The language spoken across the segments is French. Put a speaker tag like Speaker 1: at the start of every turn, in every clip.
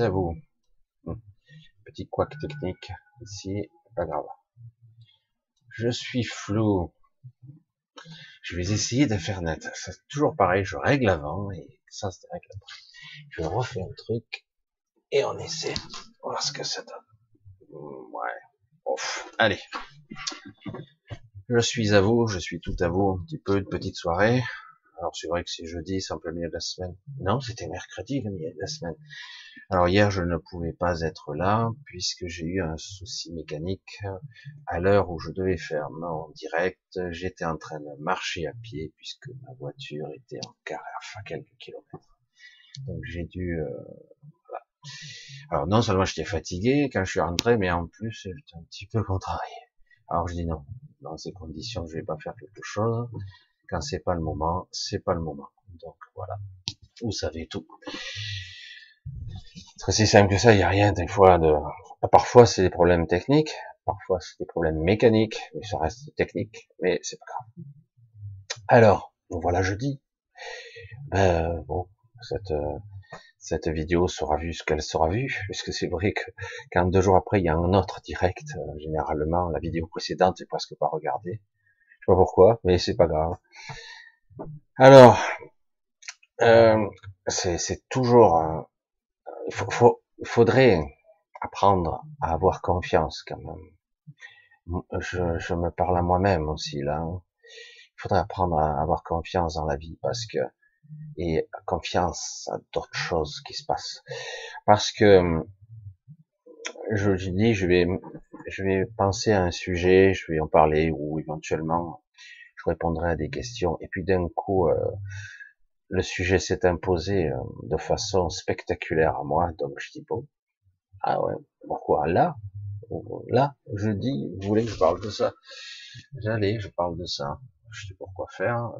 Speaker 1: à vous. Hmm. Petit couac technique ici, pas grave. Je suis flou. Je vais essayer de faire net. C'est toujours pareil, je règle avant et ça se règle après. Je refais un truc et on essaie de voir ce que ça donne. Hmm, ouais. Allez. Je suis à vous, je suis tout à vous, un petit peu de petite soirée. Alors c'est vrai que c'est jeudi, c'est peu le milieu de la semaine. Non, c'était mercredi, le milieu de la semaine. Alors hier, je ne pouvais pas être là puisque j'ai eu un souci mécanique à l'heure où je devais faire mon direct. J'étais en train de marcher à pied puisque ma voiture était en carré, enfin quelques kilomètres. Donc j'ai dû. Euh, voilà. Alors non seulement j'étais fatigué quand je suis rentré, mais en plus j'étais un petit peu contrarié. Alors je dis non, dans ces conditions, je vais pas faire quelque chose. Quand c'est pas le moment, c'est pas le moment. Donc voilà, vous savez tout. C'est aussi simple que ça, il n'y a rien des fois de. Parfois c'est des problèmes techniques, parfois c'est des problèmes mécaniques, mais ça reste technique, mais c'est pas grave. Alors, voilà jeudi. Ben bon, cette cette vidéo sera vue ce qu'elle sera vue, puisque c'est vrai que quand deux jours après il y a un autre direct, euh, généralement la vidéo précédente est presque pas regardée. Je sais pas pourquoi, mais c'est pas grave. Alors, euh, c'est toujours, euh, il, faut, il faudrait apprendre à avoir confiance quand même. Je, je me parle à moi-même aussi là. Il faudrait apprendre à avoir confiance dans la vie parce que et confiance à d'autres choses qui se passent. Parce que je, je dis, je vais je vais penser à un sujet, je vais en parler ou éventuellement je répondrai à des questions. Et puis d'un coup, euh, le sujet s'est imposé euh, de façon spectaculaire à moi. Donc je dis bon, ah ouais, pourquoi là? Là, je dis, vous voulez que je parle de ça? J'allais, je parle de ça. Je sais pourquoi faire?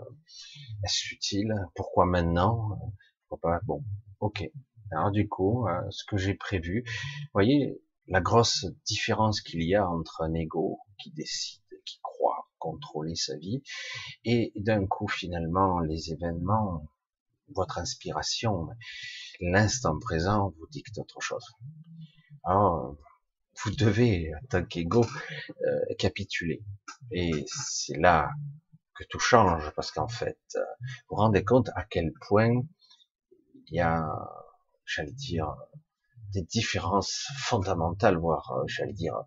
Speaker 1: Est-ce utile? Pourquoi maintenant? Pourquoi pas? Bon, ok. Alors du coup, euh, ce que j'ai prévu, vous voyez, la grosse différence qu'il y a entre un ego qui décide, qui croit contrôler sa vie, et d'un coup finalement les événements, votre inspiration, l'instant présent vous dicte autre chose. Alors, vous devez, en tant qu'ego, euh, capituler. Et c'est là que tout change, parce qu'en fait, euh, vous vous rendez compte à quel point il y a, j'allais dire, des différences fondamentales, voire, euh, j'allais dire,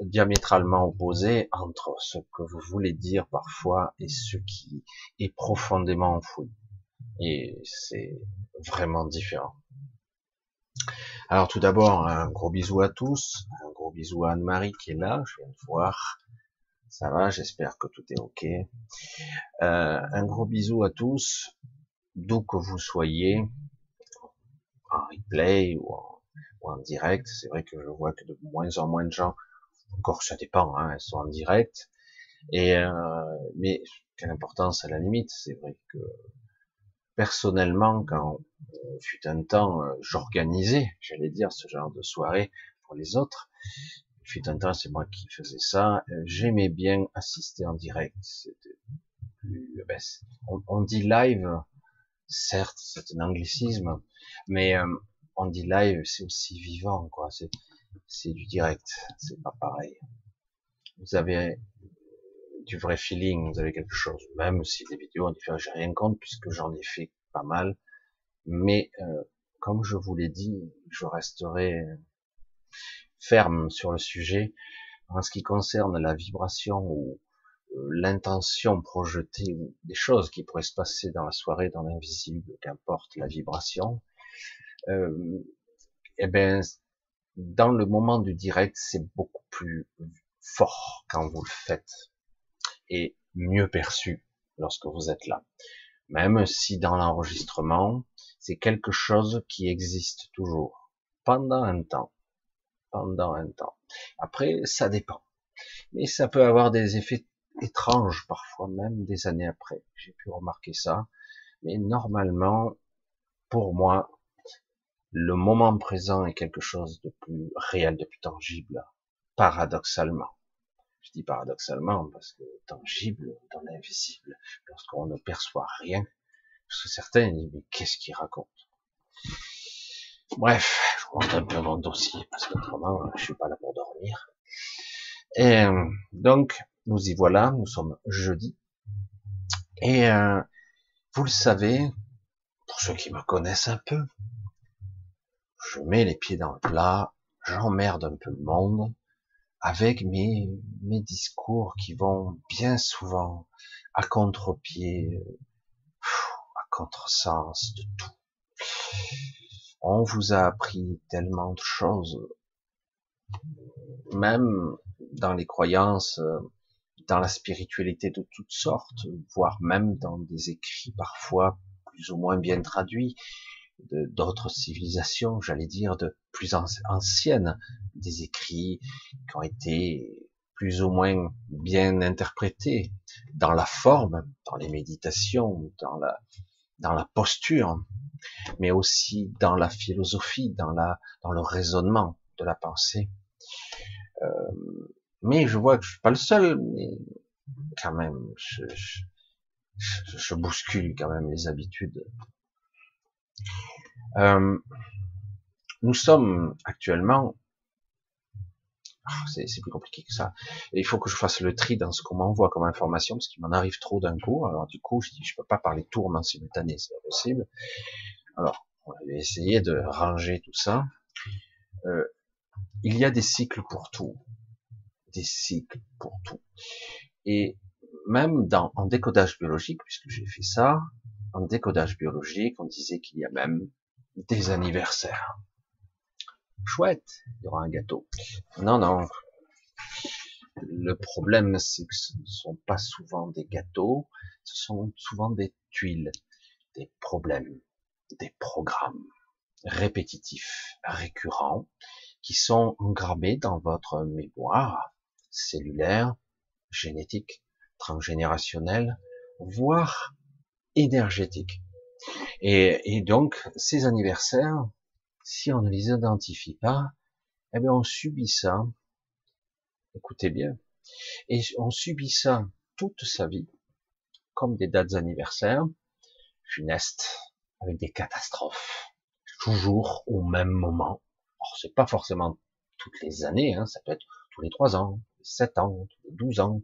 Speaker 1: diamétralement opposées entre ce que vous voulez dire parfois et ce qui est profondément enfoui. Et c'est vraiment différent. Alors tout d'abord, un gros bisou à tous, un gros bisou à Anne-Marie qui est là, je viens de voir. Ça va, j'espère que tout est ok. Euh, un gros bisou à tous, d'où que vous soyez, en replay ou en, direct. C'est vrai que je vois que de moins en moins de gens, encore ça dépend, hein, elles sont en direct. Et euh, mais quelle importance à la limite. C'est vrai que personnellement, quand euh, fut un temps, euh, j'organisais, j'allais dire, ce genre de soirée pour les autres. Fut un temps, c'est moi qui faisais ça. Euh, j'aimais bien assister en direct. C'était plus, ben, on, on, dit live, certes, c'est un anglicisme, mais on dit live, c'est aussi vivant, quoi. C'est, c'est du direct, c'est pas pareil. Vous avez du vrai feeling, vous avez quelque chose. Même si des vidéos, en j'ai rien contre puisque j'en ai fait pas mal. Mais euh, comme je vous l'ai dit, je resterai ferme sur le sujet en ce qui concerne la vibration ou euh, l'intention projetée des choses qui pourraient se passer dans la soirée, dans l'invisible, qu'importe la vibration. Euh, eh ben, dans le moment du direct, c'est beaucoup plus fort quand vous le faites et mieux perçu lorsque vous êtes là. Même si dans l'enregistrement, c'est quelque chose qui existe toujours pendant un temps. Pendant un temps. Après, ça dépend. Mais ça peut avoir des effets étranges parfois, même des années après. J'ai pu remarquer ça. Mais normalement, pour moi, le moment présent est quelque chose de plus réel, de plus tangible, paradoxalement. Je dis paradoxalement parce que tangible dans l'invisible, lorsqu'on ne perçoit rien, parce que certains disent mais qu'est-ce qu'il raconte? Bref, je montre un peu mon dossier parce qu'autrement, je suis pas là pour dormir. Et euh, donc, nous y voilà, nous sommes jeudi. Et euh, vous le savez, pour ceux qui me connaissent un peu, je mets les pieds dans le plat, j'emmerde un peu le monde avec mes, mes discours qui vont bien souvent à contre-pied, à contre-sens de tout. On vous a appris tellement de choses, même dans les croyances, dans la spiritualité de toutes sortes, voire même dans des écrits parfois plus ou moins bien traduits d'autres civilisations, j'allais dire de plus anciennes, des écrits qui ont été plus ou moins bien interprétés dans la forme, dans les méditations, dans la dans la posture, mais aussi dans la philosophie, dans la dans le raisonnement de la pensée. Euh, mais je vois que je suis pas le seul, mais quand même, je, je, je bouscule quand même les habitudes. Euh, nous sommes actuellement ah, c'est plus compliqué que ça. Et il faut que je fasse le tri dans ce qu'on m'envoie comme information, parce qu'il m'en arrive trop d'un coup. Alors du coup, je dis, je peux pas parler tourment simultané, c'est pas possible. Alors, on va essayer de ranger tout ça. Euh, il y a des cycles pour tout, des cycles pour tout. Et même dans en décodage biologique, puisque j'ai fait ça, en décodage biologique, on disait qu'il y a même des anniversaires chouette, il y aura un gâteau. Non, non. Le problème, c'est que ce ne sont pas souvent des gâteaux, ce sont souvent des tuiles, des problèmes, des programmes répétitifs, récurrents, qui sont engrammés dans votre mémoire cellulaire, génétique, transgénérationnelle, voire énergétique. Et, et donc, ces anniversaires, si on ne les identifie pas, eh bien on subit ça. Écoutez bien. Et on subit ça toute sa vie, comme des dates anniversaires, funestes, avec des catastrophes, toujours au même moment. Alors c'est pas forcément toutes les années, hein, ça peut être tous les trois ans, sept ans, tous les douze ans,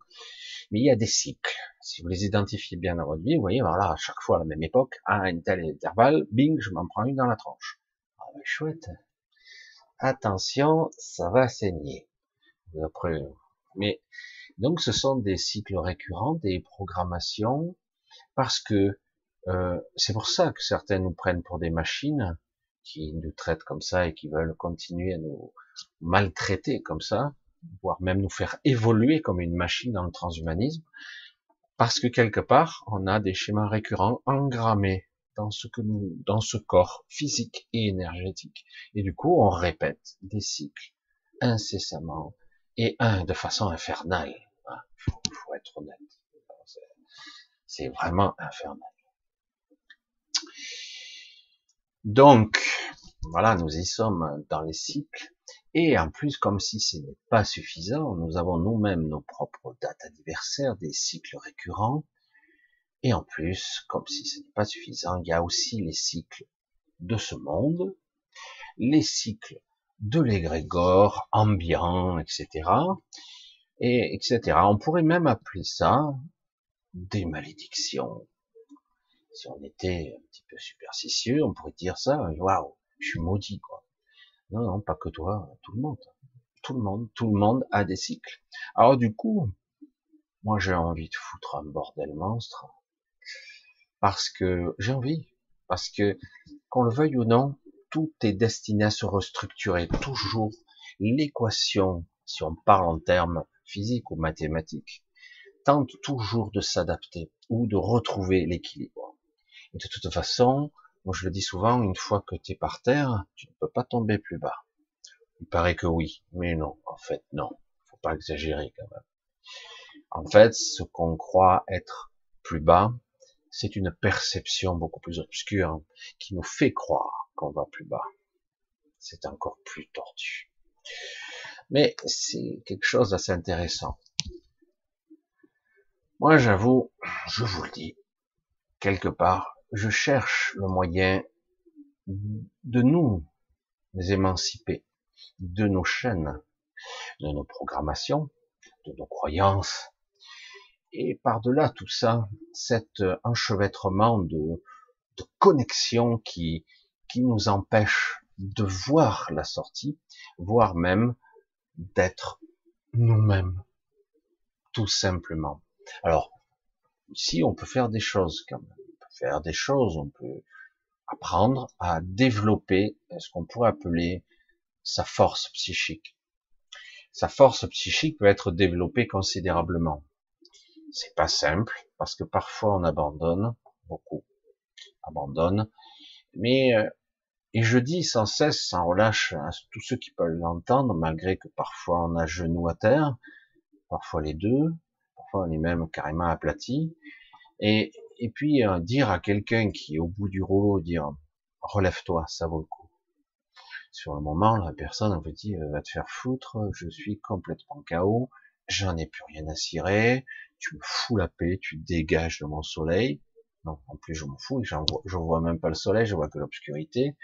Speaker 1: mais il y a des cycles. Si vous les identifiez bien dans votre vie, vous voyez, voilà, à chaque fois à la même époque, à un tel intervalle, bing, je m'en prends une dans la tranche chouette. Attention, ça va saigner. Mais donc ce sont des cycles récurrents, des programmations, parce que euh, c'est pour ça que certains nous prennent pour des machines qui nous traitent comme ça et qui veulent continuer à nous maltraiter comme ça, voire même nous faire évoluer comme une machine dans le transhumanisme, parce que quelque part, on a des schémas récurrents engrammés dans ce que dans ce corps physique et énergétique. Et du coup, on répète des cycles incessamment et un de façon infernale. Il hein, faut, être honnête. C'est vraiment infernal. Donc, voilà, nous y sommes dans les cycles. Et en plus, comme si ce n'est pas suffisant, nous avons nous-mêmes nos propres dates anniversaires, des cycles récurrents, et en plus, comme si ce n'est pas suffisant, il y a aussi les cycles de ce monde, les cycles de l'égrégore, ambiant, etc. Et etc. On pourrait même appeler ça des malédictions. Si on était un petit peu superstitieux, on pourrait dire ça, waouh, je suis maudit, quoi. Non, non, pas que toi, tout le monde. Tout le monde, tout le monde a des cycles. Alors du coup, moi j'ai envie de foutre un bordel monstre parce que j'ai envie, parce que qu'on le veuille ou non, tout est destiné à se restructurer. Toujours l'équation, si on parle en termes physiques ou mathématiques, tente toujours de s'adapter ou de retrouver l'équilibre. Et de toute façon, moi je le dis souvent, une fois que tu es par terre, tu ne peux pas tomber plus bas. Il paraît que oui, mais non, en fait non, faut pas exagérer quand même. En fait, ce qu'on croit être plus bas, c'est une perception beaucoup plus obscure qui nous fait croire qu'on va plus bas. C'est encore plus tordu. Mais c'est quelque chose d'assez intéressant. Moi, j'avoue, je vous le dis, quelque part, je cherche le moyen de nous, émanciper de nos chaînes, de nos programmations, de nos croyances. Et par-delà tout ça, cet enchevêtrement de, de connexion qui, qui nous empêche de voir la sortie, voire même d'être nous-mêmes, tout simplement. Alors, ici, on peut faire des choses quand même. Faire des choses, on peut apprendre à développer ce qu'on pourrait appeler sa force psychique. Sa force psychique peut être développée considérablement. C'est pas simple parce que parfois on abandonne, beaucoup abandonnent, mais euh, et je dis sans cesse, sans relâche à tous ceux qui peuvent l'entendre, malgré que parfois on a genou à terre, parfois les deux, parfois on est même carrément aplati, et, et puis euh, dire à quelqu'un qui est au bout du rouleau, dire relève-toi, ça vaut le coup. Sur le moment, la personne en fait dit va te faire foutre, je suis complètement KO, j'en ai plus rien à cirer, tu me fous la paix, tu dégages de mon soleil. Non, en plus je m'en fous, je vois, vois même pas le soleil, je vois que l'obscurité.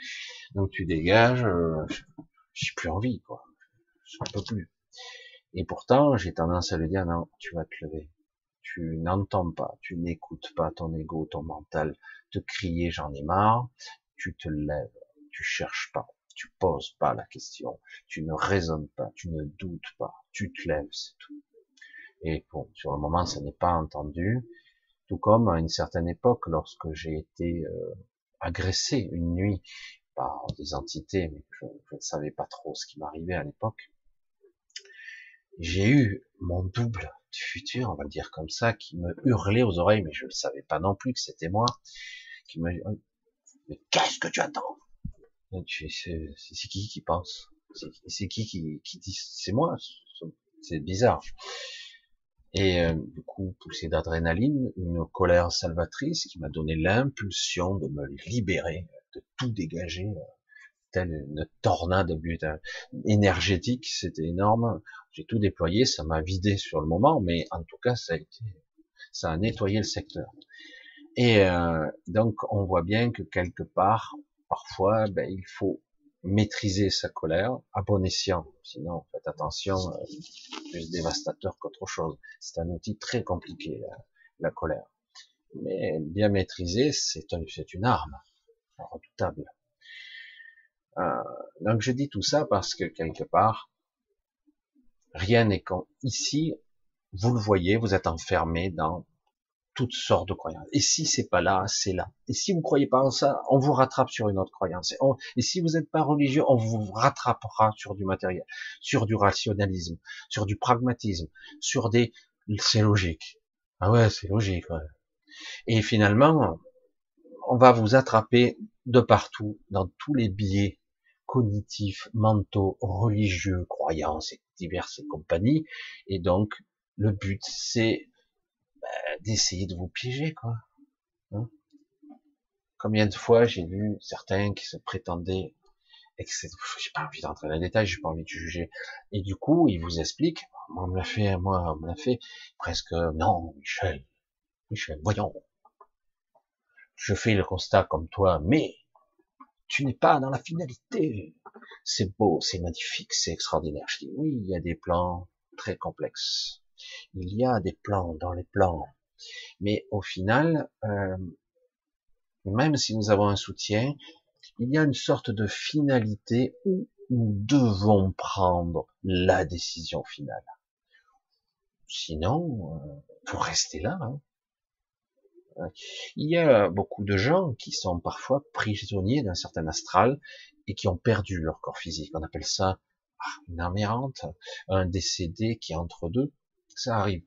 Speaker 1: Donc tu dégages, euh, j'ai plus envie, quoi. Je peux plus. Et pourtant, j'ai tendance à lui dire non, tu vas te lever. Tu n'entends pas, tu n'écoutes pas ton ego, ton mental te crier j'en ai marre. Tu te lèves, tu cherches pas, tu poses pas la question, tu ne raisonnes pas, tu ne doutes pas, tu te lèves, c'est tout. Et bon, sur le moment, ça n'est pas entendu. Tout comme à une certaine époque, lorsque j'ai été euh, agressé une nuit par des entités, mais je, ne savais pas trop ce qui m'arrivait à l'époque, j'ai eu mon double du futur, on va le dire comme ça, qui me hurlait aux oreilles, mais je ne savais pas non plus que c'était moi, qui me mais qu'est-ce que tu attends? C'est qui qui pense? C'est qui qui, dit c'est moi? C'est bizarre. Et euh, du coup, poussé d'adrénaline, une colère salvatrice qui m'a donné l'impulsion de me libérer, de tout dégager, euh, une tornade euh, énergétique, c'était énorme. J'ai tout déployé, ça m'a vidé sur le moment, mais en tout cas, ça a été, ça a nettoyé le secteur. Et donc, on voit bien que quelque part, parfois, ben, il faut maîtriser sa colère à bon escient. Sinon, faites attention, euh, plus dévastateur qu'autre chose. C'est un outil très compliqué, la, colère. Mais bien maîtriser, c'est un, une arme redoutable. Euh, donc je dis tout ça parce que quelque part, rien n'est quand ici, vous le voyez, vous êtes enfermé dans toutes sortes de croyances. Et si c'est pas là, c'est là. Et si vous croyez pas en ça, on vous rattrape sur une autre croyance. Et, si vous n'êtes pas religieux, on vous rattrapera sur du matériel, sur du rationalisme, sur du pragmatisme, sur des, c'est logique. Ah ouais, c'est logique. Et finalement, on va vous attraper de partout, dans tous les biais cognitifs, mentaux, religieux, croyances et diverses compagnies. Et donc, le but, c'est bah, d'essayer de vous piéger, quoi. Hein? Combien de fois j'ai vu certains qui se prétendaient, j'ai pas envie d'entrer dans les détails, j'ai pas envie de juger, et du coup, ils vous expliquent, moi, on me l'a fait, moi, on me l'a fait, presque, non, Michel, Michel, voyons, je fais le constat comme toi, mais tu n'es pas dans la finalité. C'est beau, c'est magnifique, c'est extraordinaire. Je dis oui, il y a des plans très complexes. Il y a des plans dans les plans. Mais au final, euh, même si nous avons un soutien, il y a une sorte de finalité où nous devons prendre la décision finale. Sinon, euh, vous restez là. Hein. Il y a beaucoup de gens qui sont parfois prisonniers d'un certain astral et qui ont perdu leur corps physique. On appelle ça une âme un décédé qui est entre deux ça arrive.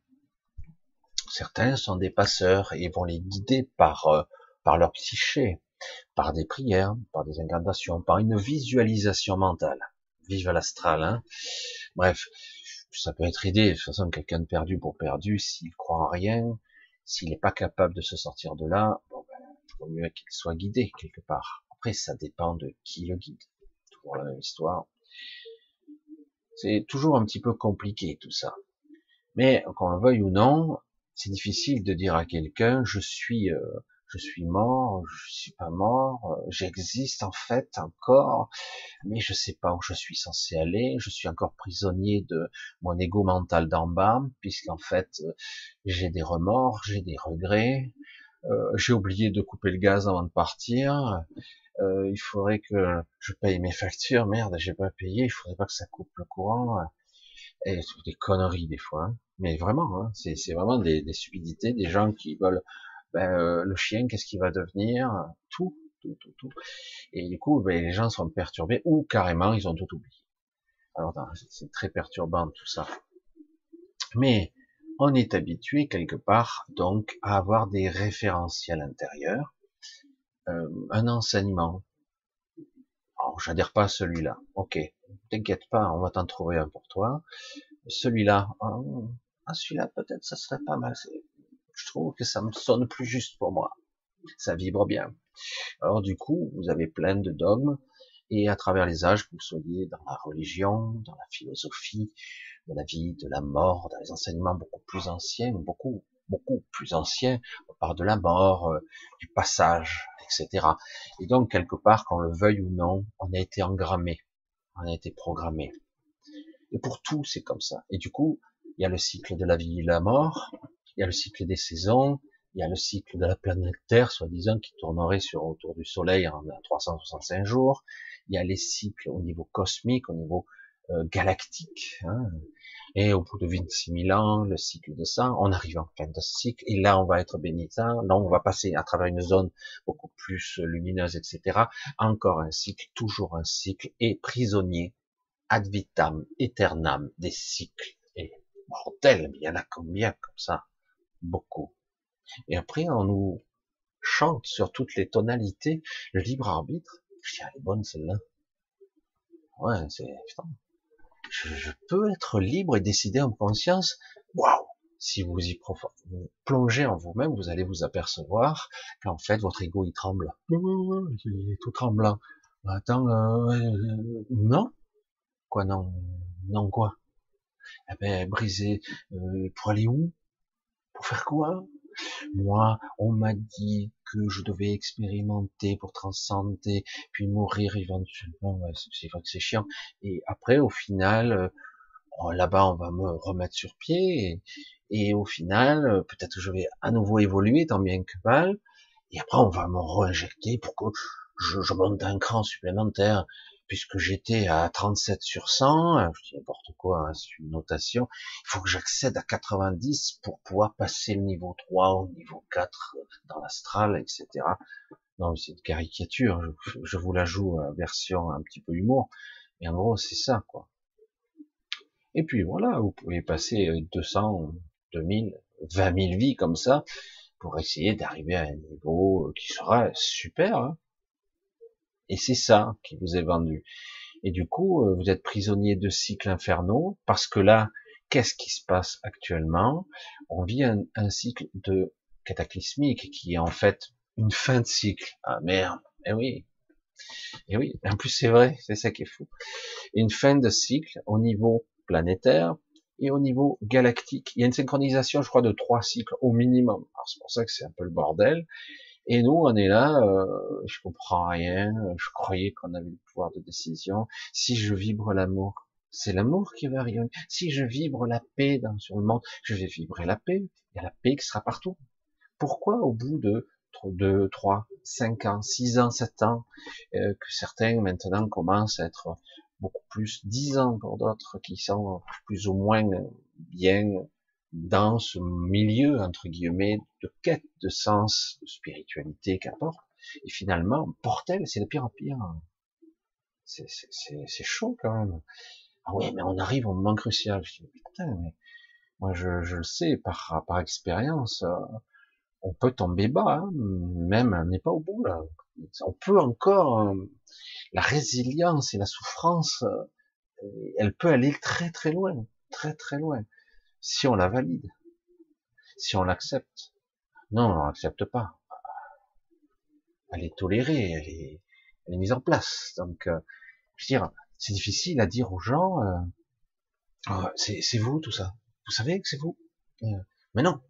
Speaker 1: Certains sont des passeurs et vont les guider par, euh, par leur psyché, par des prières, par des incantations, par une visualisation mentale. Vive l'astral, hein Bref, ça peut être aidé. De toute façon, quelqu'un de perdu pour perdu, s'il croit en rien, s'il n'est pas capable de se sortir de là, bon ben, il vaut mieux qu'il soit guidé quelque part. Après, ça dépend de qui le guide. Toujours la même histoire. C'est toujours un petit peu compliqué tout ça. Mais qu'on le veuille ou non, c'est difficile de dire à quelqu'un je suis euh, je suis mort, je suis pas mort, euh, j'existe en fait encore, mais je sais pas où je suis censé aller, je suis encore prisonnier de mon ego mental d'en bas, puisqu'en fait euh, j'ai des remords, j'ai des regrets, euh, j'ai oublié de couper le gaz avant de partir, il faudrait que je paye mes factures, merde, j'ai pas payé, il faudrait pas que ça coupe le courant, et des conneries des fois, hein. mais vraiment, hein, c'est vraiment des, des stupidités, des gens qui veulent ben, euh, le chien, qu'est-ce qu'il va devenir, tout, tout, tout, tout. Et du coup, ben, les gens sont perturbés ou carrément ils ont tout oublié. Alors c'est très perturbant tout ça. Mais on est habitué quelque part donc à avoir des référentiels intérieurs, euh, un enseignement. Alors j'adhère pas à celui-là. Ok, t'inquiète pas, on va t'en trouver un pour toi. Celui-là, oh, ah, celui-là peut-être ça serait pas mal je trouve que ça me sonne plus juste pour moi. Ça vibre bien. Alors du coup, vous avez plein de dogmes, et à travers les âges, que vous soyez dans la religion, dans la philosophie, de la vie, de la mort, dans les enseignements beaucoup plus anciens, beaucoup, beaucoup plus anciens, on parle de la mort, euh, du passage, etc. Et donc, quelque part, qu'on le veuille ou non, on a été engrammé, on a été programmé. Et pour tout, c'est comme ça. Et du coup, il y a le cycle de la vie et la mort, il y a le cycle des saisons, il y a le cycle de la planète Terre, soi-disant, qui tournerait sur autour du Soleil en 365 jours. Il y a les cycles au niveau cosmique, au niveau euh, galactique. Hein. Et au bout de 26 000 ans, le cycle de ça, on arrive en fin de cycle, et là on va être bénitant, là on va passer à travers une zone beaucoup plus lumineuse, etc. Encore un cycle, toujours un cycle, et prisonnier ad vitam aeternam des cycles. Et mortel, il y en a combien comme ça? Beaucoup. Et après, on nous chante sur toutes les tonalités le libre arbitre. Je elle est bonne celle-là. Ouais, c'est, putain. Je, peux être libre et décider en conscience. Waouh! Si vous y plongez en vous-même, vous allez vous apercevoir qu'en fait, votre ego, il tremble. Il est tout tremblant. Attends, euh, non? Quoi, non? Non, quoi? Eh ben, briser, euh, pour aller où? Pour faire quoi? Moi, on m'a dit que je devais expérimenter pour transcender, puis mourir éventuellement. c'est vrai que c'est chiant. Et après, au final, euh, oh, là-bas, on va me remettre sur pied. Et, au final, euh, peut-être que je vais à nouveau évoluer, tant bien que mal. Et après, on va me réinjecter pour que je, je monte un cran supplémentaire puisque j'étais à 37 sur 100, je dis n'importe quoi, hein, c'est une notation, il faut que j'accède à 90 pour pouvoir passer le niveau 3 au niveau 4 dans l'astral, etc. Non, c'est une caricature, je, vous la joue en version un petit peu humour, mais en gros, c'est ça, quoi. Et puis voilà, vous pouvez passer 200, 2000, 20 000 vies comme ça, pour essayer d'arriver à un niveau qui sera super, hein. Et c'est ça qui vous est vendu. Et du coup, euh, vous êtes prisonnier de cycles infernaux, parce que là, qu'est-ce qui se passe actuellement? On vit un, cycle de cataclysmique qui est en fait une fin de cycle. Ah merde, eh oui, et eh oui, en plus c'est vrai, c'est ça qui est fou. Une fin de cycle au niveau planétaire et au niveau galactique. Il y a une synchronisation, je crois, de trois cycles au minimum. C'est pour ça que c'est un peu le bordel. Et nous, on est là, euh, je comprends rien, je croyais qu'on avait le pouvoir de décision. Si je vibre l'amour, c'est l'amour qui va rayonner. Si je vibre la paix dans, sur le monde, je vais vibrer la paix. Il y a la paix qui sera partout. Pourquoi au bout de 2, 3, 5 ans, 6 ans, 7 ans, euh, que certains maintenant commencent à être beaucoup plus, 10 ans pour d'autres qui sont plus ou moins bien dans ce milieu, entre guillemets, de quête de sens, de spiritualité, qu'importe. Et finalement, portel, c'est de pire en pire. C'est chaud quand même. Ah ouais, mais on arrive au moment crucial. Je dis, putain, mais moi je, je le sais par, par expérience, euh, on peut tomber bas, hein, même on n'est pas au bout là. On peut encore, euh, la résilience et la souffrance, euh, elle peut aller très très loin, très très loin si on la valide, si on l'accepte. Non, on l'accepte pas. Elle est tolérée, elle est, elle est mise en place. Donc, euh, je veux dire, c'est difficile à dire aux gens, euh, oh, c'est vous tout ça. Vous savez que c'est vous. Euh, mais non,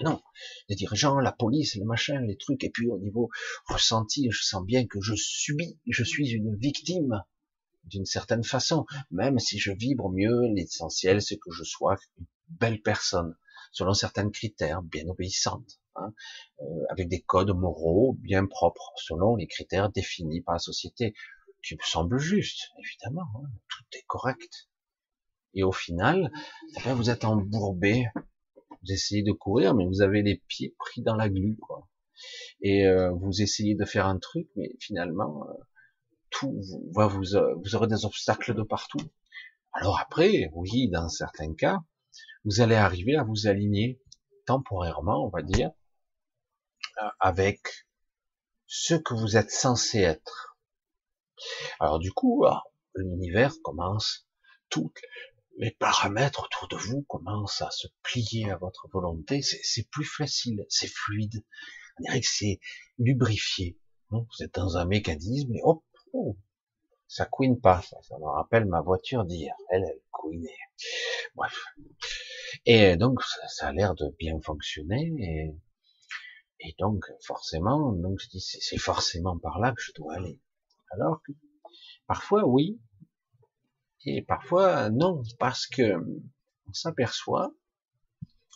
Speaker 1: Non, les dirigeants, la police, le machin, les trucs, et puis au niveau ressenti, je sens bien que je subis, je suis une victime d'une certaine façon, même si je vibre mieux, l'essentiel c'est que je sois belle personne, selon certains critères, bien obéissante, hein, euh, avec des codes moraux bien propres, selon les critères définis par la société, qui me semble juste, évidemment, hein, tout est correct. Et au final, eh vous êtes embourbé, vous essayez de courir, mais vous avez les pieds pris dans la glu, quoi. Et euh, vous essayez de faire un truc, mais finalement, euh, tout va vous, euh, vous aurez des obstacles de partout. Alors après, oui, dans certains cas, vous allez arriver à vous aligner temporairement, on va dire, avec ce que vous êtes censé être. Alors du coup, ah, l'univers commence, tous les paramètres autour de vous commencent à se plier à votre volonté. C'est plus facile, c'est fluide. On dirait que c'est lubrifié. Vous êtes dans un mécanisme et hop, oh, ça couine pas. Ça, me rappelle ma voiture d'hier. Elle, elle couinait. Bref. Et donc, ça, a l'air de bien fonctionner. Et, et donc, forcément, donc je dis, c'est forcément par là que je dois aller. Alors que, parfois, oui, et parfois, non, parce que on s'aperçoit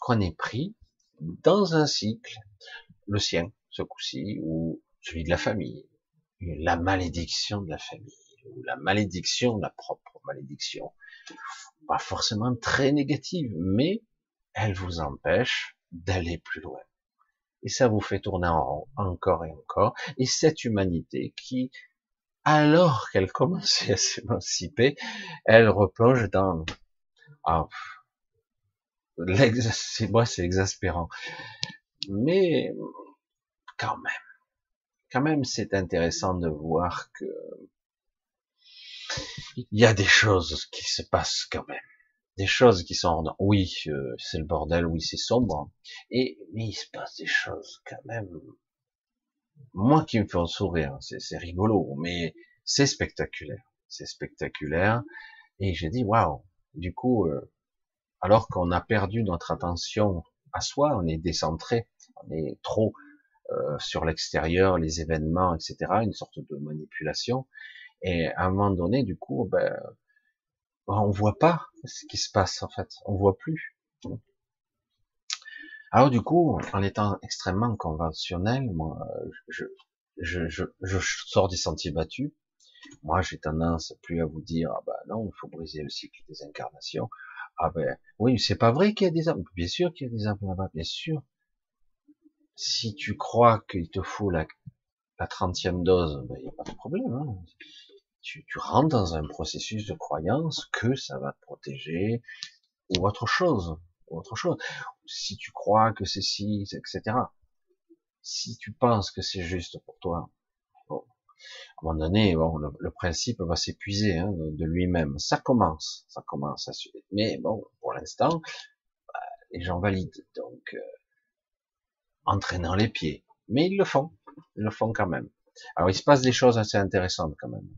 Speaker 1: qu'on est pris dans un cycle, le sien, ce coup-ci, ou celui de la famille, la malédiction de la famille, ou la malédiction, la propre malédiction, pas forcément très négative, mais elle vous empêche d'aller plus loin. Et ça vous fait tourner en rond encore et encore. Et cette humanité qui, alors qu'elle commençait à s'émanciper, elle replonge dans, ah, c'est moi, c'est exaspérant. Mais, quand même, quand même, c'est intéressant de voir que il y a des choses qui se passent quand même. Des choses qui sont, oui, euh, c'est le bordel, oui, c'est sombre. Et, mais il se passe des choses quand même. Moi qui me font sourire, c'est rigolo, mais c'est spectaculaire. C'est spectaculaire. Et j'ai dit, waouh. Du coup, euh, alors qu'on a perdu notre attention à soi, on est décentré, on est trop euh, sur l'extérieur, les événements, etc., une sorte de manipulation. Et à un moment donné, du coup, ben, on voit pas ce qui se passe en fait, on voit plus. Alors du coup, en étant extrêmement conventionnel, moi, je, je, je, je sors des sentiers battus. Moi, j'ai tendance plus à vous dire, ah ben non, il faut briser le cycle des incarnations. Ah ben oui, c'est pas vrai qu'il y a des âmes. Bien sûr qu'il y a des âmes là-bas, bien sûr si tu crois qu'il te faut la, la 30e dose, il ben, n'y a pas de problème. Hein. Tu, tu, rentres dans un processus de croyance que ça va te protéger, ou autre chose, ou autre chose. Si tu crois que c'est si, etc. Si tu penses que c'est juste pour toi, bon, à un moment donné, bon, le, principe va s'épuiser hein, de, lui-même. Ça commence, ça commence à suivre. Mais bon, pour l'instant, bah, les gens valident. Donc, euh, entraînant les pieds. Mais ils le font. Ils le font quand même. Alors il se passe des choses assez intéressantes quand même.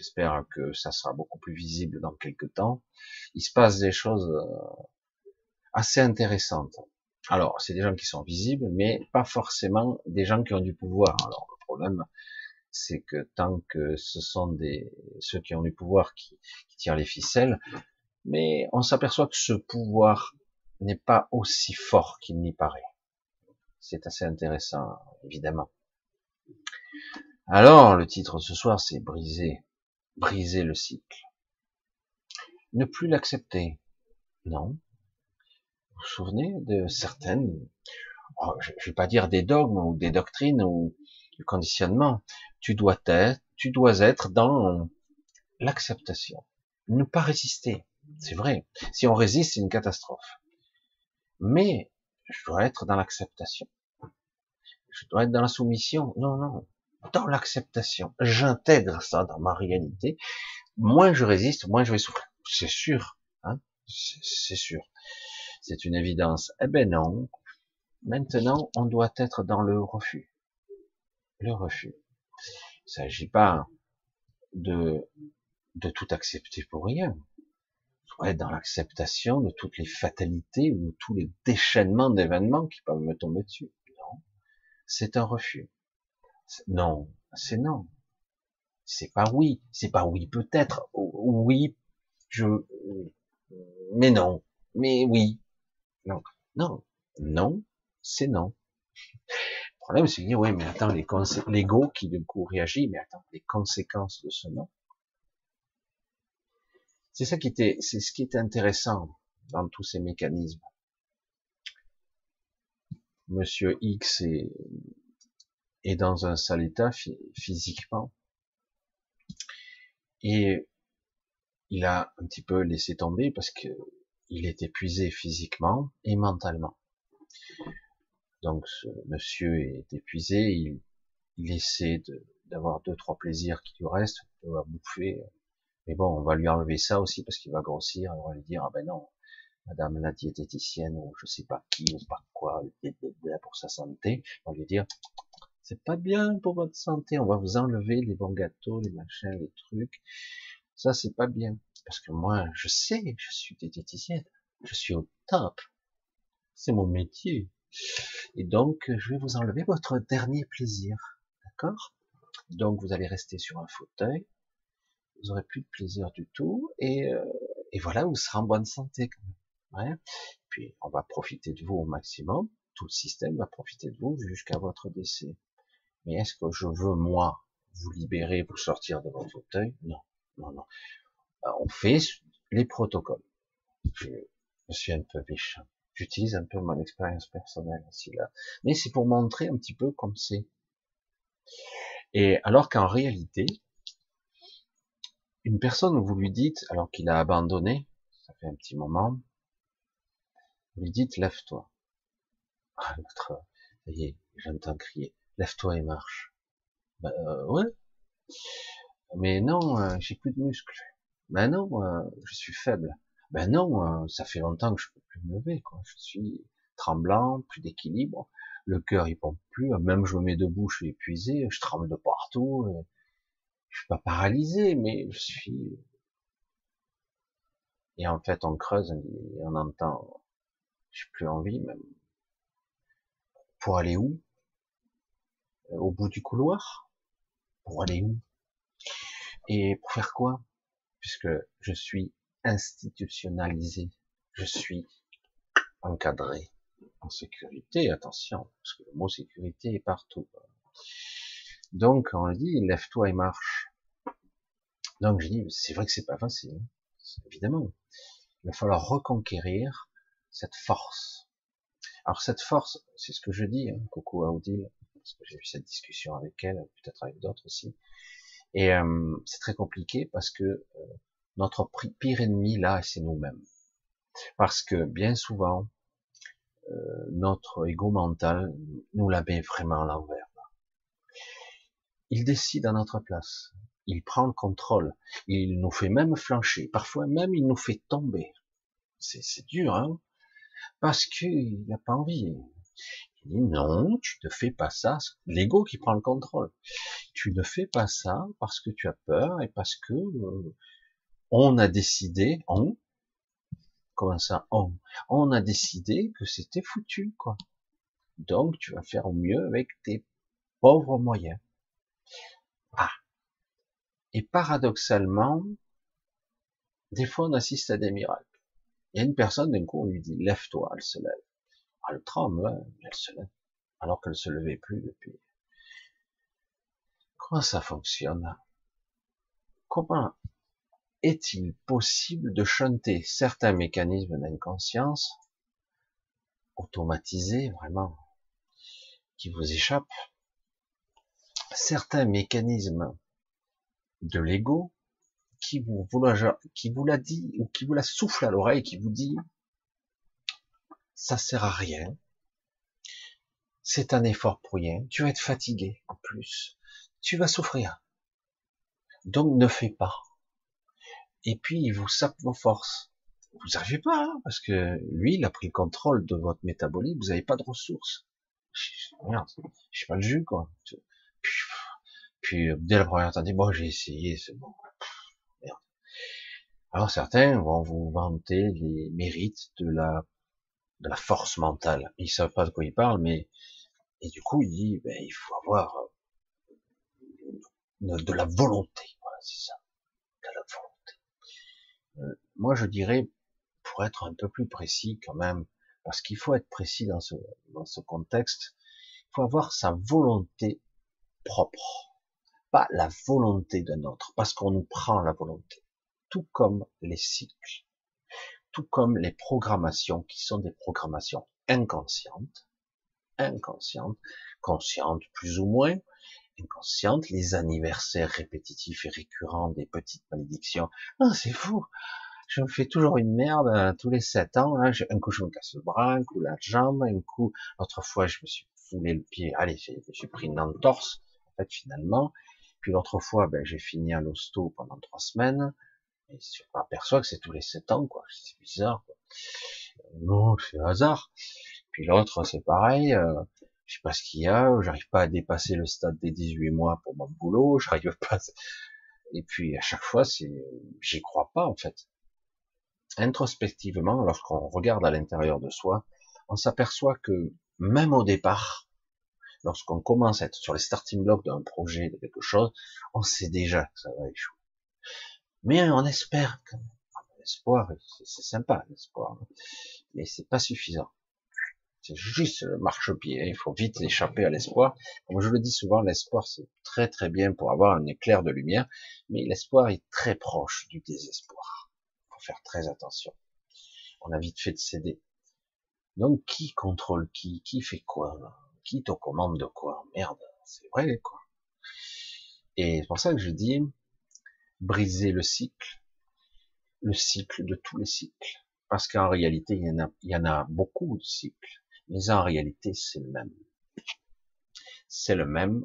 Speaker 1: J'espère que ça sera beaucoup plus visible dans quelques temps. Il se passe des choses euh, assez intéressantes. Alors, c'est des gens qui sont visibles, mais pas forcément des gens qui ont du pouvoir. Alors, le problème, c'est que tant que ce sont des ceux qui ont du pouvoir qui, qui tirent les ficelles, mais on s'aperçoit que ce pouvoir n'est pas aussi fort qu'il n'y paraît. C'est assez intéressant, évidemment. Alors, le titre ce soir, c'est briser, briser le cycle. Ne plus l'accepter. Non. Vous vous souvenez de certaines, oh, je ne vais pas dire des dogmes ou des doctrines ou du conditionnement. Tu dois être, tu dois être dans l'acceptation. Ne pas résister. C'est vrai. Si on résiste, c'est une catastrophe. Mais je dois être dans l'acceptation. Je dois être dans la soumission. Non, non. Dans l'acceptation. J'intègre ça dans ma réalité. Moins je résiste, moins je vais souffrir. C'est sûr. Hein c'est sûr. C'est une évidence. Eh ben non. Maintenant, on doit être dans le refus. Le refus. Il s'agit pas de, de tout accepter pour rien. être dans l'acceptation de toutes les fatalités ou tous les déchaînements d'événements qui peuvent me tomber dessus. Non. C'est un refus. Non. C'est non. C'est pas oui. C'est pas oui peut-être. Oui. Je, mais non. Mais oui. Non. Non. Non. C'est non. Le problème, c'est de dire, oui, mais attends, l'ego qui du coup réagit, mais attends, les conséquences de ce non. C'est ça qui était, c'est ce qui était intéressant dans tous ces mécanismes. Monsieur X est, est dans un sale état physiquement. Et il a un petit peu laissé tomber parce que il est épuisé physiquement et mentalement. Donc ce monsieur est épuisé, il, il essaie d'avoir deux trois plaisirs qui lui restent, de bouffer, mais bon, on va lui enlever ça aussi parce qu'il va grossir, on va lui dire ah ben non, madame la diététicienne ou je sais pas qui ou pas quoi pour sa santé, on va lui dire c'est pas bien pour votre santé, on va vous enlever les bons gâteaux, les machins, les trucs, ça c'est pas bien parce que moi je sais, je suis diététicienne, je suis au top, c'est mon métier. Et donc, je vais vous enlever votre dernier plaisir. D'accord? Donc, vous allez rester sur un fauteuil. Vous aurez plus de plaisir du tout. Et, euh, et voilà, vous serez en bonne santé quand même. Ouais. Puis, on va profiter de vous au maximum. Tout le système va profiter de vous jusqu'à votre décès. Mais est-ce que je veux, moi, vous libérer, vous sortir de votre fauteuil? Non, non, non. Euh, on fait les protocoles. Je, suis un peu méchant. J'utilise un peu mon expérience personnelle aussi là. Mais c'est pour montrer un petit peu comme c'est. Et alors qu'en réalité, une personne, vous lui dites, alors qu'il a abandonné, ça fait un petit moment, vous lui dites, lève-toi. Ah, l'autre, ça j'entends crier, lève-toi et marche. Ben, euh, ouais. Mais non, euh, j'ai plus de muscles. Ben non, euh, je suis faible. Ben non, ça fait longtemps que je plus me lever, quoi. Je suis tremblant, plus d'équilibre, le cœur il pompe plus, même je me mets debout, je suis épuisé, je tremble de partout, euh, je suis pas paralysé, mais je suis. Et en fait, on creuse et on entend, j'ai plus envie même. Pour aller où? Au bout du couloir Pour aller où? Et pour faire quoi? Puisque je suis institutionnalisé, je suis encadré, en sécurité, attention, parce que le mot sécurité est partout. Donc, on le dit, lève-toi et marche. Donc, je dis, c'est vrai que c'est pas facile, hein. évidemment. Il va falloir reconquérir cette force. Alors, cette force, c'est ce que je dis, hein, coucou à Odile, parce que j'ai eu cette discussion avec elle, peut-être avec d'autres aussi. Et euh, c'est très compliqué parce que euh, notre pire ennemi, là, c'est nous-mêmes. Parce que bien souvent, euh, notre ego mental nous la met vraiment à l'envers. Il décide à notre place. Il prend le contrôle. Il nous fait même flancher. Parfois même, il nous fait tomber. C'est dur, hein Parce qu'il n'a pas envie. Il dit non, tu ne fais pas ça. L'ego qui prend le contrôle. Tu ne fais pas ça parce que tu as peur et parce que euh, on a décidé, on, Comment ça on, on a décidé que c'était foutu, quoi. Donc tu vas faire au mieux avec tes pauvres moyens. Ah. Et paradoxalement, des fois on assiste à des miracles. Il y a une personne, d'un coup, on lui dit, lève-toi, elle se lève. Tremble, hein, elle lève. Alors qu'elle se levait plus depuis. Comment ça fonctionne? Comment est-il possible de chanter certains mécanismes d'inconscience automatisés vraiment qui vous échappent, certains mécanismes de l'ego qui vous l'a dit ou qui vous la souffle à l'oreille, qui vous dit ça sert à rien, c'est un effort pour rien, tu vas être fatigué en plus, tu vas souffrir, donc ne fais pas et puis il vous sape vos forces. Vous n'arrivez pas, hein, parce que lui, il a pris le contrôle de votre métabolisme, vous n'avez pas de ressources. Merde, je pas le jus, quoi. Puis, dès la première dit, bon, j'ai essayé, c'est bon. Merde. Alors certains vont vous vanter les mérites de la de la force mentale. Ils savent pas de quoi ils parlent, mais et du coup il dit ben, il faut avoir de, la volonté. Voilà, c'est ça, de la volonté. Euh, moi je dirais pour être un peu plus précis quand même, parce qu'il faut être précis dans ce dans ce contexte, il faut avoir sa volonté propre, pas la volonté d'un autre, parce qu'on nous prend la volonté, tout comme les cycles, tout comme les programmations qui sont des programmations inconscientes, inconscientes, conscientes plus ou moins, inconscientes, les anniversaires répétitifs et récurrents des petites malédictions. Ah, c'est fou. Je me fais toujours une merde euh, tous les sept ans. Hein. Un coup, je me casse le bras, un coup la jambe, un coup, l'autre fois, je me suis foulé le pied. Allez, je me suis pris une torse en fait, finalement. Puis l'autre fois, ben, j'ai fini à l'hosto pendant trois semaines. Et je m'aperçois que c'est tous les sept ans, quoi. C'est bizarre, quoi. Non, c'est hasard. Puis l'autre, c'est pareil. Euh, je sais pas ce qu'il y a. J'arrive pas à dépasser le stade des 18 mois pour mon boulot. J'arrive pas. Et puis à chaque fois, c'est, j'y crois pas en fait. Introspectivement, lorsqu'on regarde à l'intérieur de soi, on s'aperçoit que même au départ, lorsqu'on commence à être sur les starting blocks d'un projet, de quelque chose, on sait déjà que ça va échouer. Mais on espère quand même. L'espoir, c'est sympa, l'espoir. Mais c'est pas suffisant. C'est juste le marchepied. Il faut vite échapper à l'espoir. Comme je le dis souvent, l'espoir, c'est très très bien pour avoir un éclair de lumière. Mais l'espoir est très proche du désespoir. Il faut faire très attention. On a vite fait de céder. Donc, qui contrôle qui? Qui fait quoi? Qui te commande de quoi? Merde, c'est vrai quoi. Et c'est pour ça que je dis briser le cycle, le cycle de tous les cycles, parce qu'en réalité il y en a, il y en a beaucoup de cycles, mais en réalité c'est le même. C'est le même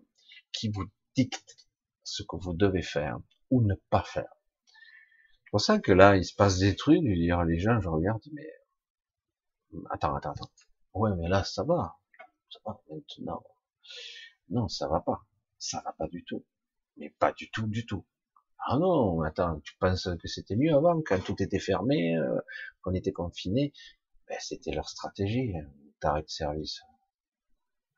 Speaker 1: qui vous dicte ce que vous devez faire ou ne pas faire. C'est pour ça que là, il se passe des trucs, je dire les gens, je regarde, mais attends, attends, attends. Ouais, mais là, ça va maintenant. Non, ça va pas. Ça va pas du tout. Mais pas du tout, du tout. Ah non, attends, tu penses que c'était mieux avant, quand tout était fermé, euh, qu'on était confiné ben, C'était leur stratégie, d'arrêt de service.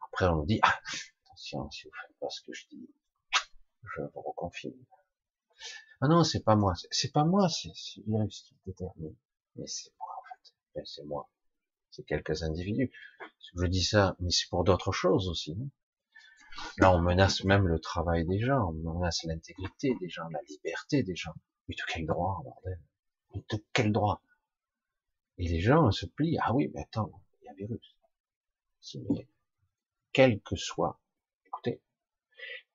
Speaker 1: Après, on nous dit, ah, attention, si vous faites pas ce que je dis, je vous reconfine. Ah non, c'est pas moi, c'est pas moi, c'est le virus qui détermine. Mais c'est moi, en fait. Ben, c'est moi c'est quelques individus. Je dis ça, mais c'est pour d'autres choses aussi. Hein. Là, on menace même le travail des gens, on menace l'intégrité des gens, la liberté des gens. Mais de quel droit, bordel? Mais de quel droit? Et les gens se plient. Ah oui, mais attends, il y a un virus. Quel que soit, écoutez,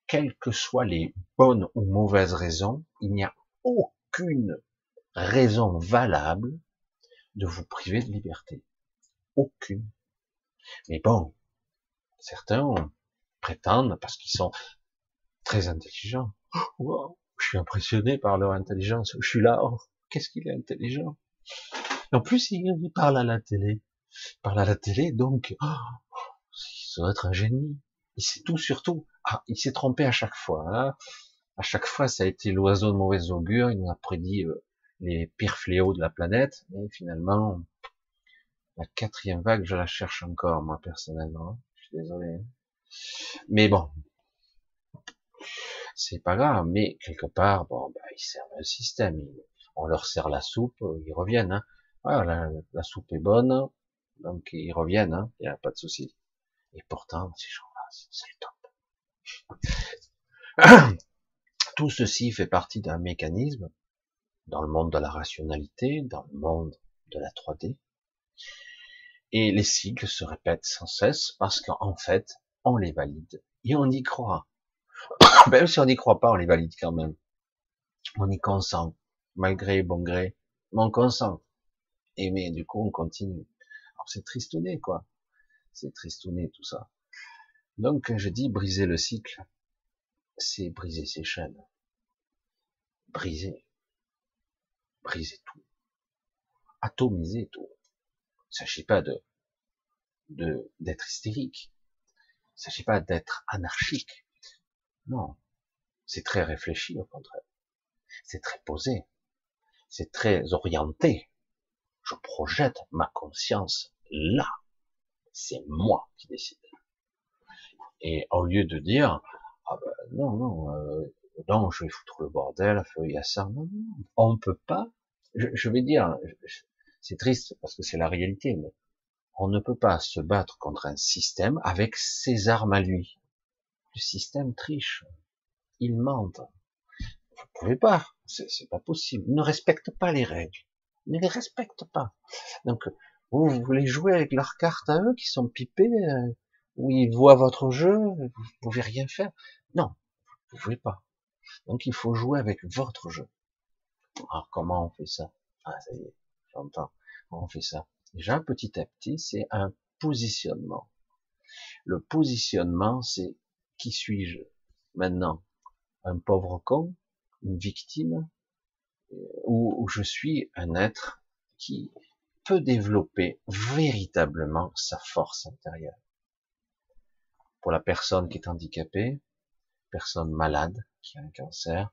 Speaker 1: quelles que soient les bonnes ou mauvaises raisons, il n'y a aucune raison valable de vous priver de liberté. Aucune. Mais bon, certains prétendent, parce qu'ils sont très intelligents, wow, je suis impressionné par leur intelligence, je suis là, oh, qu'est-ce qu'il est intelligent. En plus, il parle à la télé. Il parle à la télé, donc, oh, ça doit être un génie. Il sait tout sur tout. Ah, il s'est trompé à chaque fois. Hein. À chaque fois, ça a été l'oiseau de mauvais augure. Il nous a prédit euh, les pires fléaux de la planète. Mais finalement, la quatrième vague, je la cherche encore, moi, personnellement. Je suis désolé. Mais bon. C'est pas grave, mais quelque part, bon, bah, ils servent un système. On leur sert la soupe, ils reviennent, hein. Voilà, la, soupe est bonne, donc ils reviennent, hein. Il n'y a pas de souci. Et pourtant, ces gens-là, c'est top. Tout ceci fait partie d'un mécanisme dans le monde de la rationalité, dans le monde de la 3D, et les cycles se répètent sans cesse parce qu'en fait, on les valide et on y croit. même si on n'y croit pas, on les valide quand même. On y consent, malgré bon gré, mais on consent. Et mais du coup, on continue. Alors c'est tristouné, quoi. C'est tristouné tout ça. Donc, je dis briser le cycle, c'est briser ses chaînes. Briser. Briser tout. Atomiser tout. Il ne s'agit pas de d'être hystérique. Il ne s'agit pas d'être anarchique. Non. C'est très réfléchi, au contraire. C'est très posé. c'est très orienté. Je projette ma conscience là. C'est moi qui décide. Et au lieu de dire, ah ben non, non, euh, non, je vais foutre le bordel, il y a ça, non, non, on peut pas. Je, je vais dire, c'est triste parce que c'est la réalité, mais on ne peut pas se battre contre un système avec ses armes à lui. Le système triche, il mente. Vous pouvez pas, c'est pas possible. Il ne respecte pas les règles, il ne les respecte pas. Donc vous, voulez jouer avec leurs cartes à eux qui sont pipées, euh, où ils voient votre jeu, vous pouvez rien faire. Non, vous pouvez pas. Donc il faut jouer avec votre jeu. Alors comment on fait ça? Ah ça y est, j'entends. Comment on fait ça? Déjà petit à petit, c'est un positionnement. Le positionnement, c'est qui suis-je maintenant? Un pauvre con? Une victime? Euh, Ou je suis un être qui peut développer véritablement sa force intérieure? Pour la personne qui est handicapée, personne malade, qui a un cancer,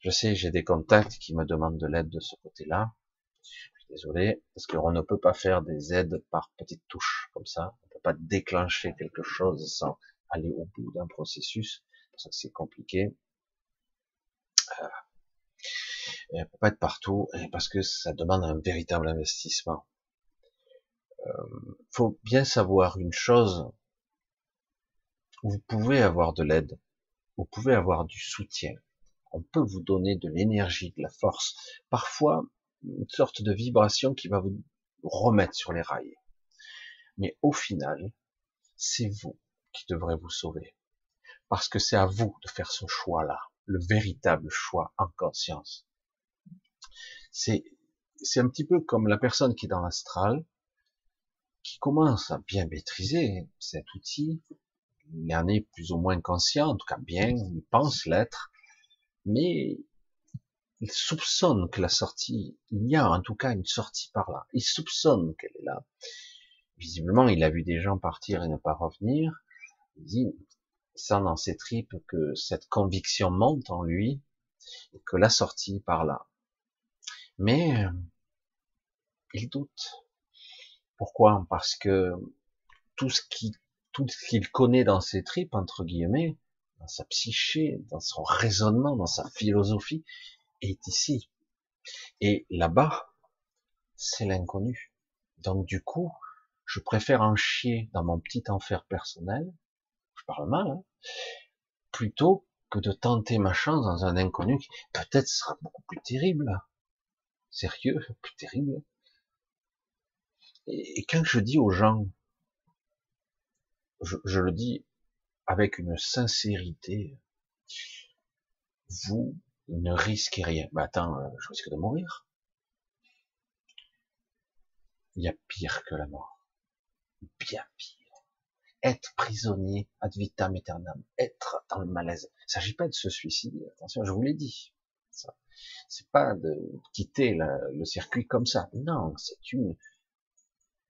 Speaker 1: je sais, j'ai des contacts qui me demandent de l'aide de ce côté-là. Désolé, parce qu'on ne peut pas faire des aides par petites touches, comme ça. On ne peut pas déclencher quelque chose sans aller au bout d'un processus. ça c'est compliqué. Euh, et ne peut pas être partout, parce que ça demande un véritable investissement. Euh, faut bien savoir une chose. Vous pouvez avoir de l'aide, vous pouvez avoir du soutien. On peut vous donner de l'énergie, de la force. Parfois, une sorte de vibration qui va vous remettre sur les rails. Mais au final, c'est vous qui devrez vous sauver. Parce que c'est à vous de faire ce choix-là, le véritable choix en conscience. C'est, c'est un petit peu comme la personne qui est dans l'astral, qui commence à bien maîtriser cet outil, il en est plus ou moins conscient, en tout cas bien, il pense l'être, mais il soupçonne que la sortie, il y a en tout cas une sortie par là, il soupçonne qu'elle est là. Visiblement, il a vu des gens partir et ne pas revenir, il dit, ça dans ses tripes que cette conviction monte en lui, et que la sortie par là. Mais, il doute. Pourquoi? Parce que tout ce qu'il connaît dans ses tripes, entre guillemets, dans sa psyché, dans son raisonnement, dans sa philosophie, est ici. Et là-bas, c'est l'inconnu. Donc du coup, je préfère en chier dans mon petit enfer personnel, je parle mal, hein, plutôt que de tenter ma chance dans un inconnu qui peut-être sera beaucoup plus terrible. Sérieux, plus terrible. Et, et quand je dis aux gens, je, le dis avec une sincérité, vous ne risquez rien. Mais attends, euh, je risque de mourir. Il y a pire que la mort. Bien pire. Être prisonnier ad vitam aeternam. Être dans le malaise. Il ne s'agit pas de se suicider. Attention, je vous l'ai dit. C'est pas de quitter le circuit comme ça. Non, c'est une,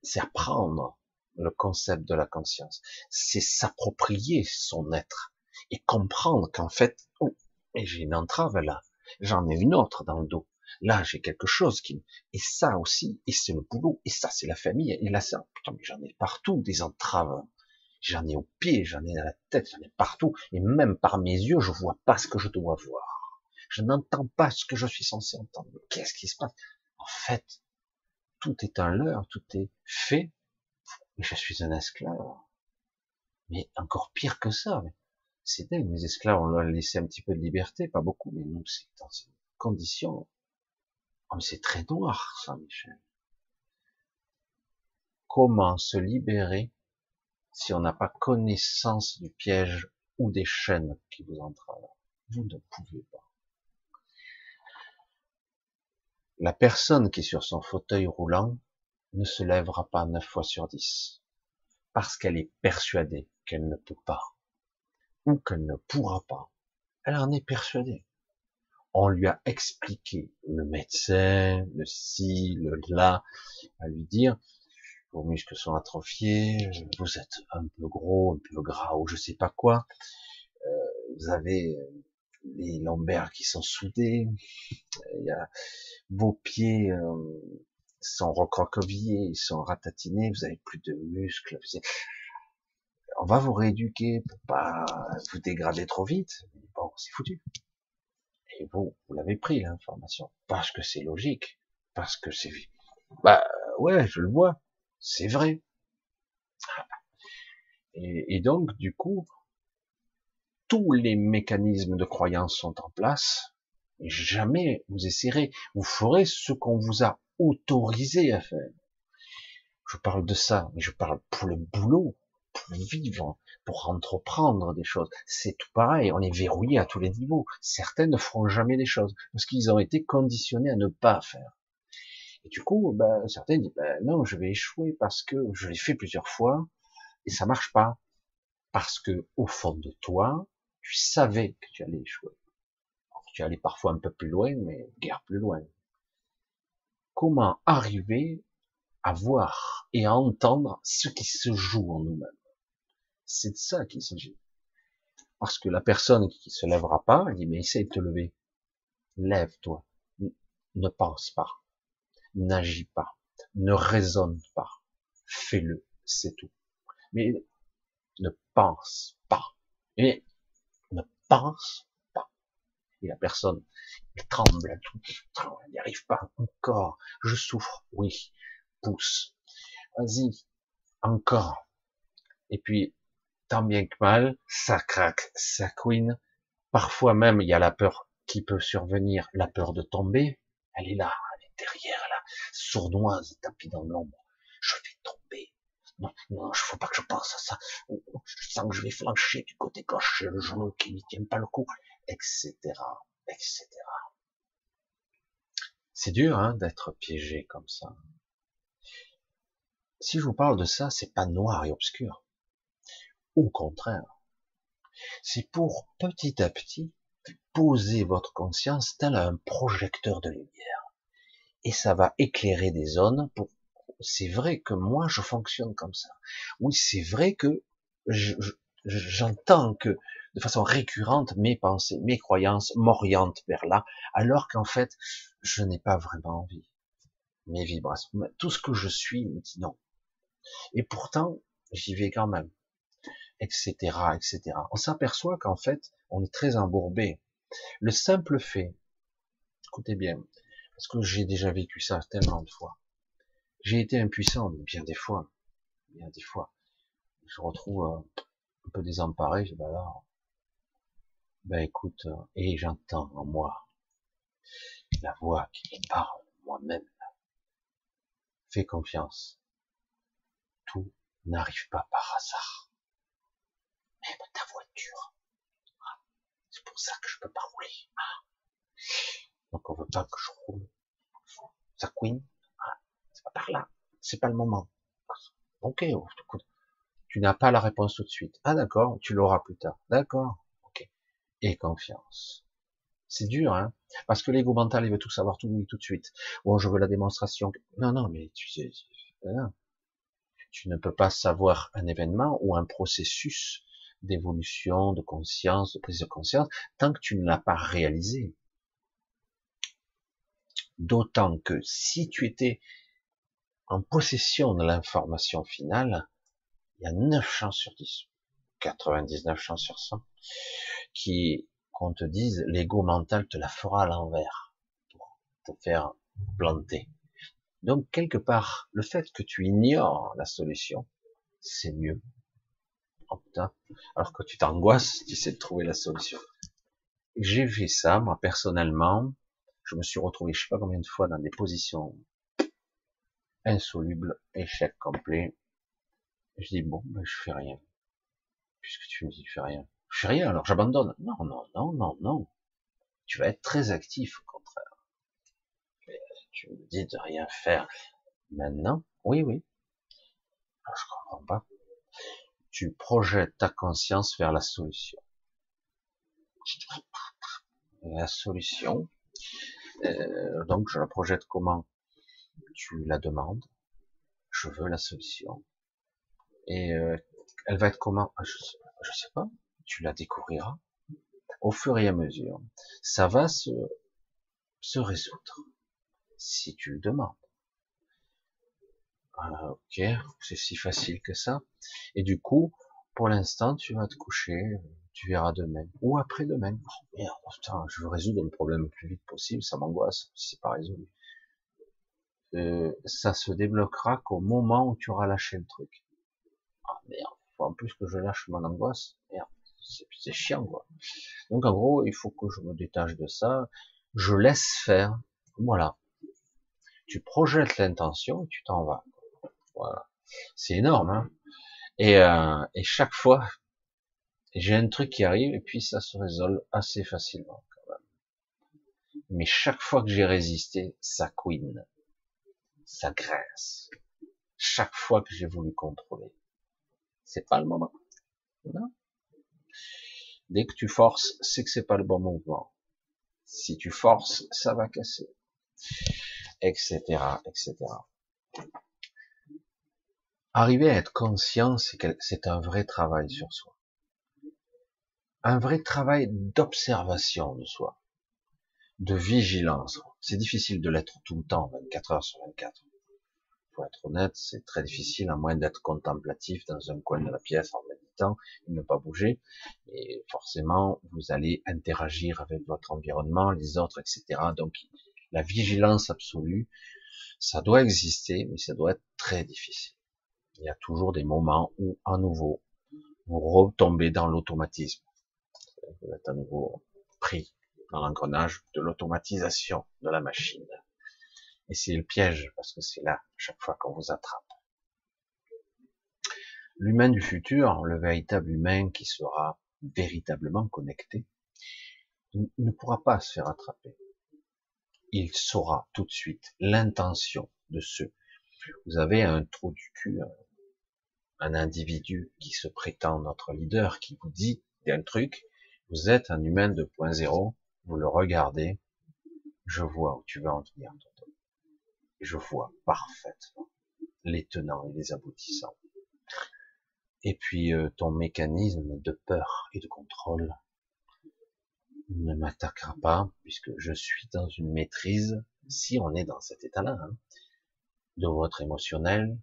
Speaker 1: c'est apprendre le concept de la conscience. C'est s'approprier son être et comprendre qu'en fait, oh, j'ai une entrave là, j'en ai une autre dans le dos. Là, j'ai quelque chose qui, et ça aussi, et c'est le boulot, et ça, c'est la famille, et là, ça, putain, mais j'en ai partout des entraves. J'en ai au pied, j'en ai à la tête, j'en ai partout, et même par mes yeux, je vois pas ce que je dois voir. Je n'entends pas ce que je suis censé entendre. Qu'est-ce qui se passe? En fait, tout est un leurre, tout est fait mais je suis un esclave. Mais encore pire que ça. C'est dingue, les esclaves, on leur a laissé un petit peu de liberté, pas beaucoup, mais nous, c'est dans ces conditions. Oh, c'est très noir, ça, Michel. Comment se libérer si on n'a pas connaissance du piège ou des chaînes qui vous entravent? Vous ne pouvez pas. La personne qui est sur son fauteuil roulant, ne se lèvera pas neuf fois sur dix, parce qu'elle est persuadée qu'elle ne peut pas, ou qu'elle ne pourra pas. Elle en est persuadée. On lui a expliqué, le médecin, le ci, le là, à lui dire, vos muscles sont atrophiés, vous êtes un peu gros, un peu gras, ou je sais pas quoi, euh, vous avez les lombaires qui sont soudés, il y a vos pieds euh, sont recroquevillés, ils sont ratatinés, vous avez plus de muscles. On va vous rééduquer pour pas vous dégrader trop vite. Bon, c'est foutu. Et vous, vous l'avez pris l'information parce que c'est logique, parce que c'est bah ouais, je le vois, c'est vrai. Et, et donc du coup, tous les mécanismes de croyance sont en place. Et jamais vous essaierez, vous ferez ce qu'on vous a autorisé à faire. Je parle de ça, mais je parle pour le boulot, pour vivre, pour entreprendre des choses. C'est tout pareil, on est verrouillé à tous les niveaux. Certains ne feront jamais des choses parce qu'ils ont été conditionnés à ne pas faire. Et du coup, ben, certains disent, ben, non, je vais échouer parce que je l'ai fait plusieurs fois et ça marche pas. Parce que, au fond de toi, tu savais que tu allais échouer. tu allais parfois un peu plus loin, mais guère plus loin. Comment arriver à voir et à entendre ce qui se joue en nous-mêmes? C'est de ça qu'il s'agit. Parce que la personne qui se lèvera pas, elle dit, mais essaye de te lever. Lève-toi. Ne pense pas. N'agis pas. Ne raisonne pas. Fais-le. C'est tout. Mais ne pense pas. Et ne pense pas. Et la personne, elle tremble, elle n'y arrive pas encore. Je souffre, oui. Pousse. Vas-y, encore. Et puis, tant bien que mal, ça craque, ça couine. Parfois même, il y a la peur qui peut survenir, la peur de tomber. Elle est là, elle est derrière, là, sournoise, tapis dans l'ombre. Je vais tomber. Non, non, il faut pas que je pense à ça. Je sens que je vais flancher du côté gauche, le genou qui ne tient pas le coup, etc., etc. C'est dur, hein, d'être piégé comme ça. Si je vous parle de ça, c'est pas noir et obscur. Au contraire. C'est pour petit à petit poser votre conscience tel un projecteur de lumière. Et ça va éclairer des zones pour c'est vrai que moi je fonctionne comme ça. Oui, c'est vrai que j'entends que de façon récurrente mes pensées, mes croyances m'orientent vers là, alors qu'en fait je n'ai pas vraiment envie. Mes vibrations, tout ce que je suis me dit non. Et pourtant j'y vais quand même, etc., etc. On s'aperçoit qu'en fait on est très embourbé. Le simple fait, écoutez bien, parce que j'ai déjà vécu ça tellement de fois j'ai été impuissant bien des fois, bien des fois. Je retrouve euh, un peu désemparé, je dis, bah ben écoute, euh, et j'entends en moi la voix qui me parle moi-même. Fais confiance. Tout n'arrive pas par hasard. Ah, c'est pour ça que je peux pas rouler. Ah. Donc on veut pas que je roule. Ça couine par là. C'est pas le moment. Ok, oh, tu n'as pas la réponse tout de suite. Ah d'accord, tu l'auras plus tard. D'accord, ok. Et confiance. C'est dur, hein, parce que l'ego mental, il veut tout savoir tout, tout de suite. Bon, je veux la démonstration. Non, non, mais tu sais, tu ne peux pas savoir un événement ou un processus d'évolution, de conscience, de prise de conscience, tant que tu ne l'as pas réalisé. D'autant que si tu étais en possession de l'information finale, il y a 9 chances sur 10, 99 chances sur 100, qui, qu'on te dise, l'ego mental te la fera à l'envers, pour te faire planter. Donc, quelque part, le fait que tu ignores la solution, c'est mieux. Oh. Alors que tu t'angoisses, tu sais de trouver la solution. J'ai fait ça, moi, personnellement. Je me suis retrouvé, je sais pas combien de fois, dans des positions insoluble, échec complet. Je dis bon, ben, je fais rien. Puisque tu me dis fais rien. Je fais rien, alors j'abandonne. Non, non, non, non, non. Tu vas être très actif au contraire. tu me dis de rien faire. Maintenant, oui, oui. Je comprends pas. Tu projettes ta conscience vers la solution. La solution, euh, donc je la projette comment tu la demandes, je veux la solution. Et euh, elle va être comment? Ah, je, sais, sais pas, tu la découvriras. au fur et à mesure, ça va se, se résoudre. Si tu le demandes. Ah, ok, c'est si facile que ça. Et du coup, pour l'instant, tu vas te coucher, tu verras demain, ou après-demain. Oh merde, putain, je veux résoudre le problème le plus vite possible, ça m'angoisse, c'est pas résolu. Euh, ça se débloquera qu'au moment où tu auras lâché le truc. Ah merde, faut en plus que je lâche mon angoisse. Merde, c'est chiant quoi. Donc en gros, il faut que je me détache de ça, je laisse faire. Voilà. Tu projettes l'intention et tu t'en vas. Voilà. C'est énorme, hein et, euh, et chaque fois, j'ai un truc qui arrive et puis ça se résolve assez facilement quand même. Mais chaque fois que j'ai résisté, ça couine, ça graisse. Chaque fois que j'ai voulu contrôler, c'est pas le moment. Non. Dès que tu forces, c'est que c'est pas le bon mouvement. Si tu forces, ça va casser, etc., etc. Arriver à être conscient, c'est un vrai travail sur soi. Un vrai travail d'observation de soi, de vigilance. C'est difficile de l'être tout le temps, 24 heures sur 24. Pour être honnête, c'est très difficile, à moins d'être contemplatif dans un coin de la pièce en méditant et ne pas bouger. Et forcément, vous allez interagir avec votre environnement, les autres, etc. Donc, la vigilance absolue, ça doit exister, mais ça doit être très difficile il y a toujours des moments où, à nouveau, vous retombez dans l'automatisme. Vous êtes à nouveau pris dans l'engrenage de l'automatisation de la machine. Et c'est le piège, parce que c'est là, chaque fois qu'on vous attrape. L'humain du futur, le véritable humain qui sera véritablement connecté, ne pourra pas se faire attraper. Il saura tout de suite l'intention de ceux. Vous avez un trou du cul, un individu qui se prétend notre leader, qui vous dit un truc, vous êtes un humain 2.0, vous le regardez, je vois où tu vas en venir, Je vois parfaitement les tenants et les aboutissants. Et puis euh, ton mécanisme de peur et de contrôle ne m'attaquera pas puisque je suis dans une maîtrise, si on est dans cet état-là, hein, de votre émotionnel,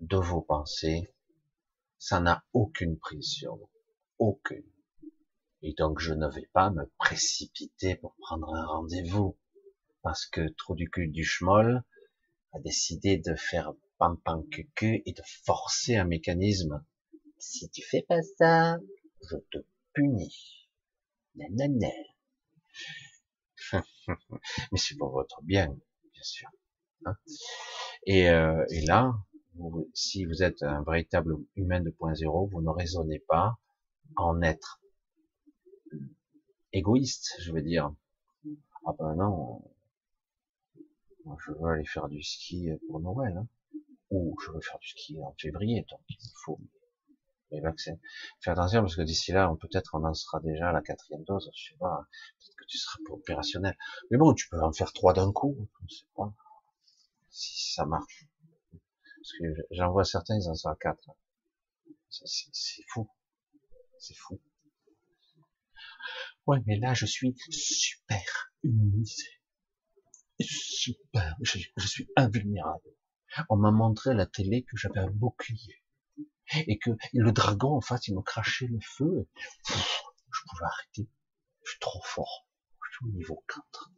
Speaker 1: de vos pensées, ça n'a aucune prise sur vous. Aucune. Et donc je ne vais pas me précipiter pour prendre un rendez-vous. Parce que trop du cul du schmoll a décidé de faire pam pam cucu et de forcer un mécanisme. Si tu fais pas ça, je te punis. Nanana. Mais c'est pour votre bien, bien sûr. Hein. et, euh, et là, si vous êtes un véritable humain de point zéro, vous ne raisonnez pas en être égoïste, je veux dire. Ah ben non, moi je veux aller faire du ski pour Noël, hein. ou je veux faire du ski en février, donc il faut les vaccins. Fais attention parce que d'ici là, peut-être on en sera déjà à la quatrième dose, je sais pas, peut-être que tu seras pas opérationnel. Mais bon, tu peux en faire trois d'un coup, je sais pas, si ça marche. Parce que j'en vois certains, ils en sont à quatre. C'est fou. C'est fou. Ouais, mais là, je suis super immunisé. Super. Je, suis invulnérable. On m'a montré à la télé que j'avais un bouclier. Et que le dragon, en fait, il me crachait le feu. je pouvais arrêter. Je suis trop fort. Je suis au niveau 4.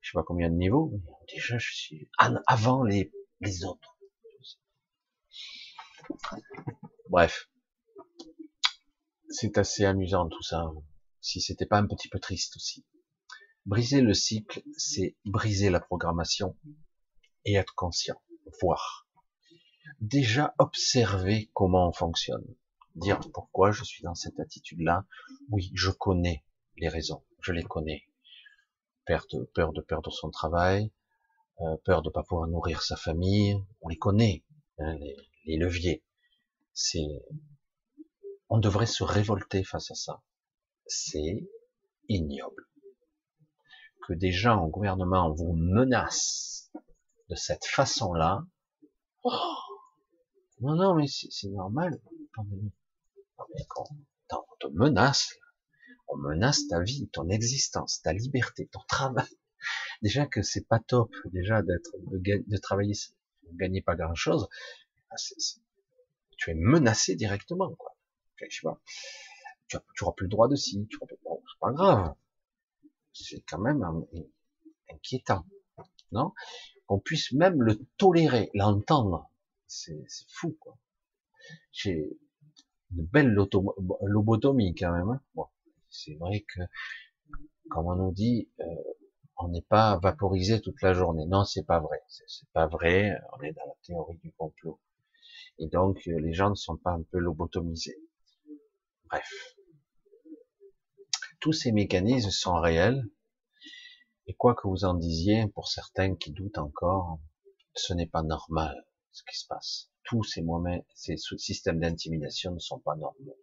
Speaker 1: Je sais pas combien de niveaux, mais déjà, je suis avant les les autres. Bref, c'est assez amusant tout ça. Si c'était pas un petit peu triste aussi. Briser le cycle, c'est briser la programmation et être conscient, voir. Déjà observer comment on fonctionne, dire pourquoi je suis dans cette attitude-là. Oui, je connais les raisons, je les connais. Peur de, peur de perdre son travail, euh, peur de pas pouvoir nourrir sa famille, on les connaît, hein, les, leviers. C'est, on devrait se révolter face à ça. C'est ignoble que des gens au gouvernement vous menacent de cette façon-là. Oh non, non, mais c'est normal, pandémie. Mais on te menace, on menace ta vie, ton existence, ta liberté, ton travail. Déjà que c'est pas top, déjà d'être, de, de travailler, de gagner pas grand chose. Ah, tu es menacé directement, quoi. Je sais pas. Tu, n'auras plus le droit de ci, tu bon, c'est pas grave. C'est quand même inquiétant, non? Qu'on puisse même le tolérer, l'entendre. C'est fou, quoi. J'ai une belle lobotomie quand même. Hein. C'est vrai que, comme on nous dit, euh, on n'est pas vaporisé toute la journée. Non, c'est pas vrai. C'est pas vrai. On est dans la théorie du complot. Et donc, euh, les gens ne sont pas un peu lobotomisés. Bref. Tous ces mécanismes sont réels. Et quoi que vous en disiez, pour certains qui doutent encore, ce n'est pas normal ce qui se passe. Tous ces moments, ces systèmes d'intimidation ne sont pas normaux.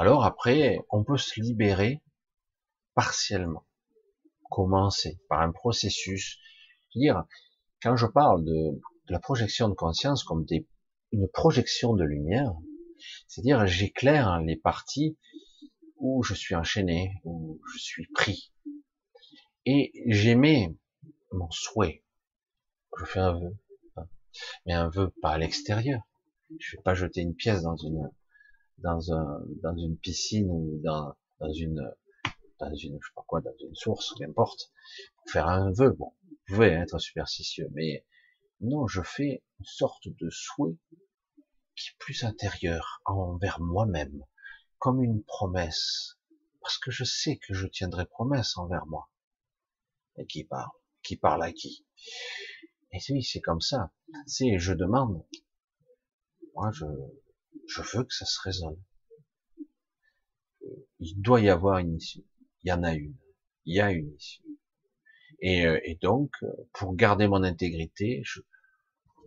Speaker 1: Alors après, on peut se libérer partiellement. Commencer par un processus. dire, quand je parle de, la projection de conscience comme des, une projection de lumière, c'est-à-dire j'éclaire les parties où je suis enchaîné, où je suis pris. Et j'aimais mon souhait. Je fais un vœu. Mais un vœu pas à l'extérieur. Je vais pas jeter une pièce dans une, dans un, dans une piscine ou dans, dans une, dans une, je sais pas quoi, dans une source, qu'importe, pour faire un vœu. Bon, vous pouvez être superstitieux, mais non, je fais une sorte de souhait qui est plus intérieur envers moi-même, comme une promesse, parce que je sais que je tiendrai promesse envers moi. Et qui parle Qui parle à qui? Et oui, c'est comme ça. C'est, je demande. Moi, je, je veux que ça se résolve. Il doit y avoir une issue. Il y en a une. Il y a une issue. Et, euh, donc, pour garder mon intégrité, je,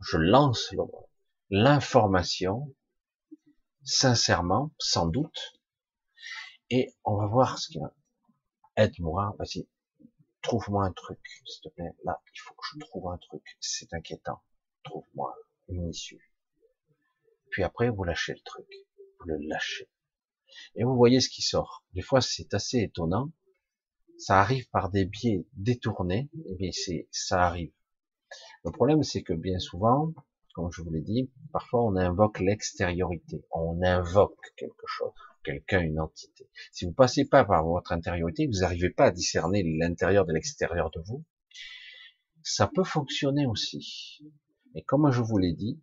Speaker 1: je lance l'information sincèrement, sans doute, et on va voir ce qu'il y a. Aide-moi, vas-y, trouve-moi un truc, s'il te plaît. Là, il faut que je trouve un truc. C'est inquiétant. Trouve-moi une issue. Puis après, vous lâchez le truc. Vous le lâchez. Et vous voyez ce qui sort. Des fois, c'est assez étonnant. Ça arrive par des biais détournés. Et bien, c'est, ça arrive. Le problème, c'est que bien souvent, comme je vous l'ai dit, parfois on invoque l'extériorité. On invoque quelque chose, quelqu'un, une entité. Si vous passez pas par votre intériorité, vous n'arrivez pas à discerner l'intérieur de l'extérieur de vous. Ça peut fonctionner aussi. Mais comme je vous l'ai dit,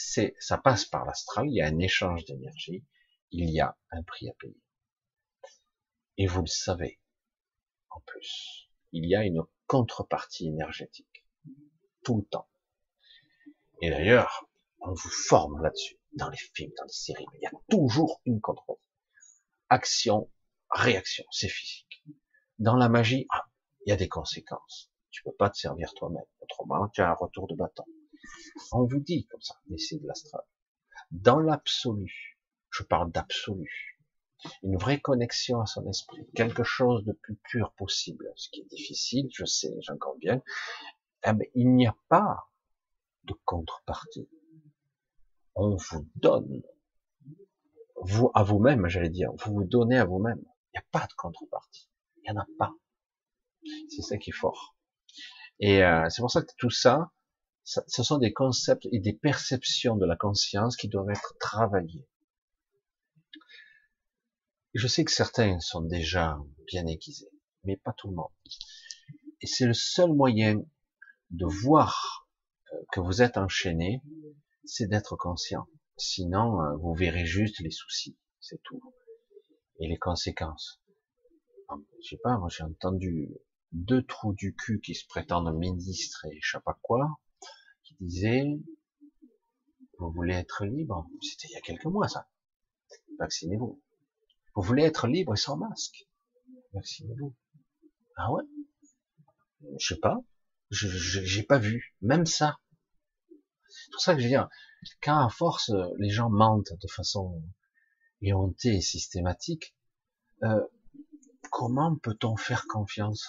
Speaker 1: c'est, ça passe par l'astral, il y a un échange d'énergie, il y a un prix à payer. Et vous le savez, en plus, il y a une contrepartie énergétique, tout le temps. Et d'ailleurs, on vous forme là-dessus, dans les films, dans les séries, il y a toujours une contrepartie. Action, réaction, c'est physique. Dans la magie, ah, il y a des conséquences. Tu peux pas te servir toi-même, autrement tu as un retour de bâton. On vous dit comme ça, mais c'est de l'astral. Dans l'absolu, je parle d'absolu, une vraie connexion à son esprit, quelque chose de plus pur possible, ce qui est difficile, je sais, j'en conviens, eh il n'y a pas de contrepartie. On vous donne, vous à vous-même, j'allais dire, vous vous donnez à vous-même. Il n'y a pas de contrepartie. Il n'y en a pas. C'est ça qui est fort. Et euh, c'est pour ça que tout ça, ce sont des concepts et des perceptions de la conscience qui doivent être travaillés. Je sais que certains sont déjà bien aiguisés, mais pas tout le monde. Et c'est le seul moyen de voir euh, que vous êtes enchaîné, c'est d'être conscient. Sinon, euh, vous verrez juste les soucis, c'est tout. Et les conséquences. Je sais pas, moi j'ai entendu deux trous du cul qui se prétendent ministres et je sais pas quoi, disait, vous voulez être libre, c'était il y a quelques mois ça, vaccinez-vous. Vous voulez être libre et sans masque, vaccinez-vous. Ah ouais? Je sais pas, je j'ai pas vu, même ça. C'est pour ça que je veux dire, quand à force les gens mentent de façon éhontée et systématique, euh, comment peut-on faire confiance?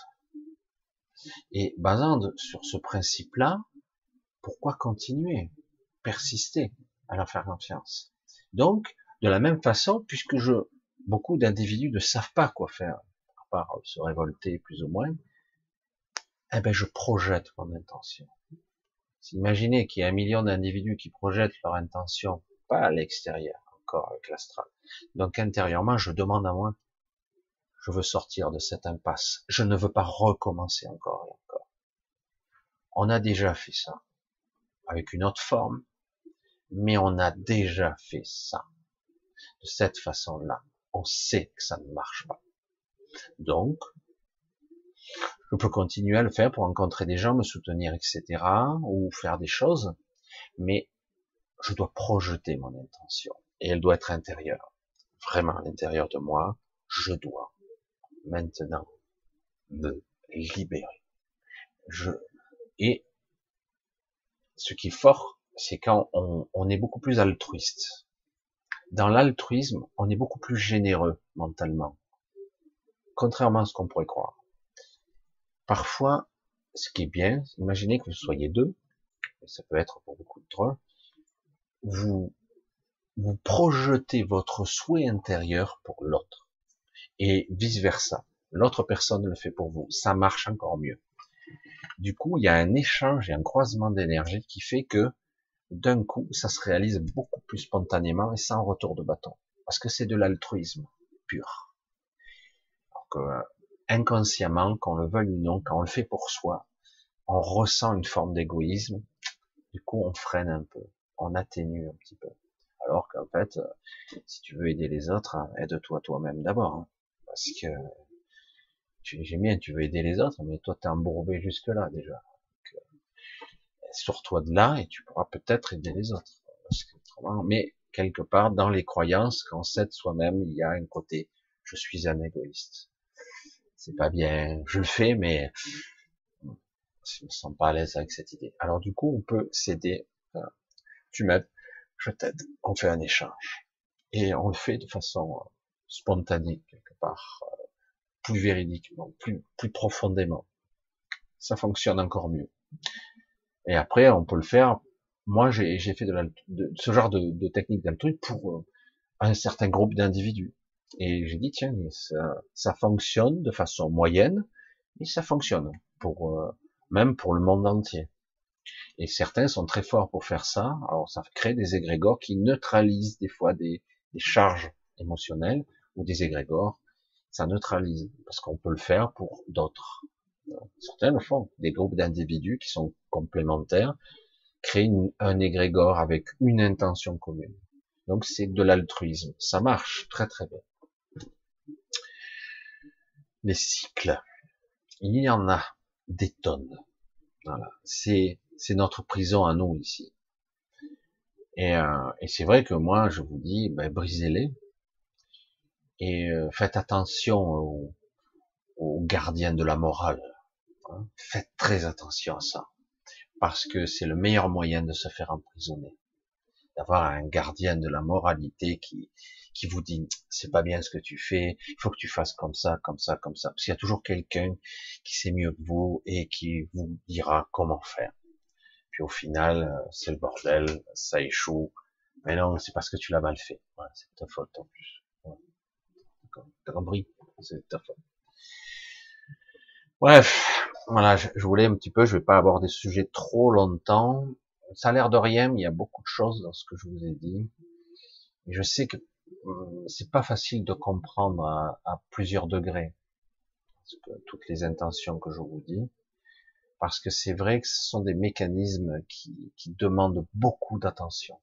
Speaker 1: Et basant sur ce principe-là, pourquoi continuer, persister à leur faire confiance? Donc, De la même façon, puisque beaucoup d'individus ne savent pas quoi faire, à part se révolter plus ou moins, eh ben je projette mon intention. Imaginez qu'il y a un million d'individus qui projettent leur intention, pas à l'extérieur, encore avec l'astral. Donc intérieurement, je demande à moi, je veux sortir de cette impasse. Je ne veux pas recommencer encore et encore. On a déjà fait ça, avec une autre forme, mais on a déjà fait ça. De cette façon-là, on sait que ça ne marche pas. Donc, je peux continuer à le faire pour rencontrer des gens, me soutenir, etc., ou faire des choses, mais je dois projeter mon intention, et elle doit être intérieure, vraiment à l'intérieur de moi, je dois maintenant me libérer. Je, et ce qui est fort, c'est quand on, est beaucoup plus altruiste. Dans l'altruisme, on est beaucoup plus généreux mentalement, contrairement à ce qu'on pourrait croire. Parfois, ce qui est bien, imaginez que vous soyez deux, ça peut être pour beaucoup de trois, vous, vous projetez votre souhait intérieur pour l'autre. Et vice versa. L'autre personne le fait pour vous. Ça marche encore mieux. Du coup, il y a un échange et un croisement d'énergie qui fait que d'un coup, ça se réalise beaucoup plus spontanément et sans retour de bâton. Parce que c'est de l'altruisme pur. Alors que inconsciemment, qu'on le veuille ou non, quand on le fait pour soi, on ressent une forme d'égoïsme. Du coup, on freine un peu, on atténue un petit peu. Alors qu'en fait, euh, si tu veux aider les autres, hein, aide-toi toi-même d'abord. Hein. parce que j'aime bien, tu veux aider les autres, mais toi, t'es embourbé jusque-là déjà. Euh, sors-toi de là et tu pourras peut-être aider les autres. mais quelque part, dans les croyances, quand s'aide soi-même, il y a un côté, je suis un égoïste c'est pas bien, je le fais, mais je me sens pas à l'aise avec cette idée. Alors du coup, on peut s'aider. Tu m'aides, je t'aide. On fait un échange et on le fait de façon euh, spontanée quelque part, plus véridiquement, plus plus profondément. Ça fonctionne encore mieux. Et après, on peut le faire. Moi, j'ai fait de, ce genre de, de technique d'altruisme pour euh, un certain groupe d'individus. Et j'ai dit, tiens, ça, ça, fonctionne de façon moyenne, mais ça fonctionne pour euh, même pour le monde entier. Et certains sont très forts pour faire ça. Alors ça crée des égrégores qui neutralisent des fois des, des charges émotionnelles ou des égrégores. Ça neutralise parce qu'on peut le faire pour d'autres. Certains le font. Des groupes d'individus qui sont complémentaires créent un égrégore avec une intention commune. Donc c'est de l'altruisme. Ça marche très très bien les cycles. Il y en a des tonnes. Voilà. C'est, c'est notre prison à nous ici. Et, euh, et c'est vrai que moi, je vous dis, ben, brisez-les. Et euh, faites attention aux, aux, gardiens de la morale. Hein. Faites très attention à ça. Parce que c'est le meilleur moyen de se faire emprisonner. D'avoir un gardien de la moralité qui, qui vous dit c'est pas bien ce que tu fais, il faut que tu fasses comme ça, comme ça, comme ça. Parce qu'il y a toujours quelqu'un qui sait mieux que vous et qui vous dira comment faire. Puis au final, euh, c'est le bordel, ça échoue. Mais non, c'est parce que tu l'as mal fait. c'est ta faute en plus. Bref, voilà, je, voulais un petit peu, je vais pas aborder ce sujet trop longtemps. Ça a l'air de rien, mais il y a beaucoup de choses dans ce que je vous ai dit. Je sais que euh, c'est pas facile de comprendre à, plusieurs degrés toutes les intentions que je vous dis, parce que c'est vrai que ce sont des mécanismes qui demandent beaucoup d'attention,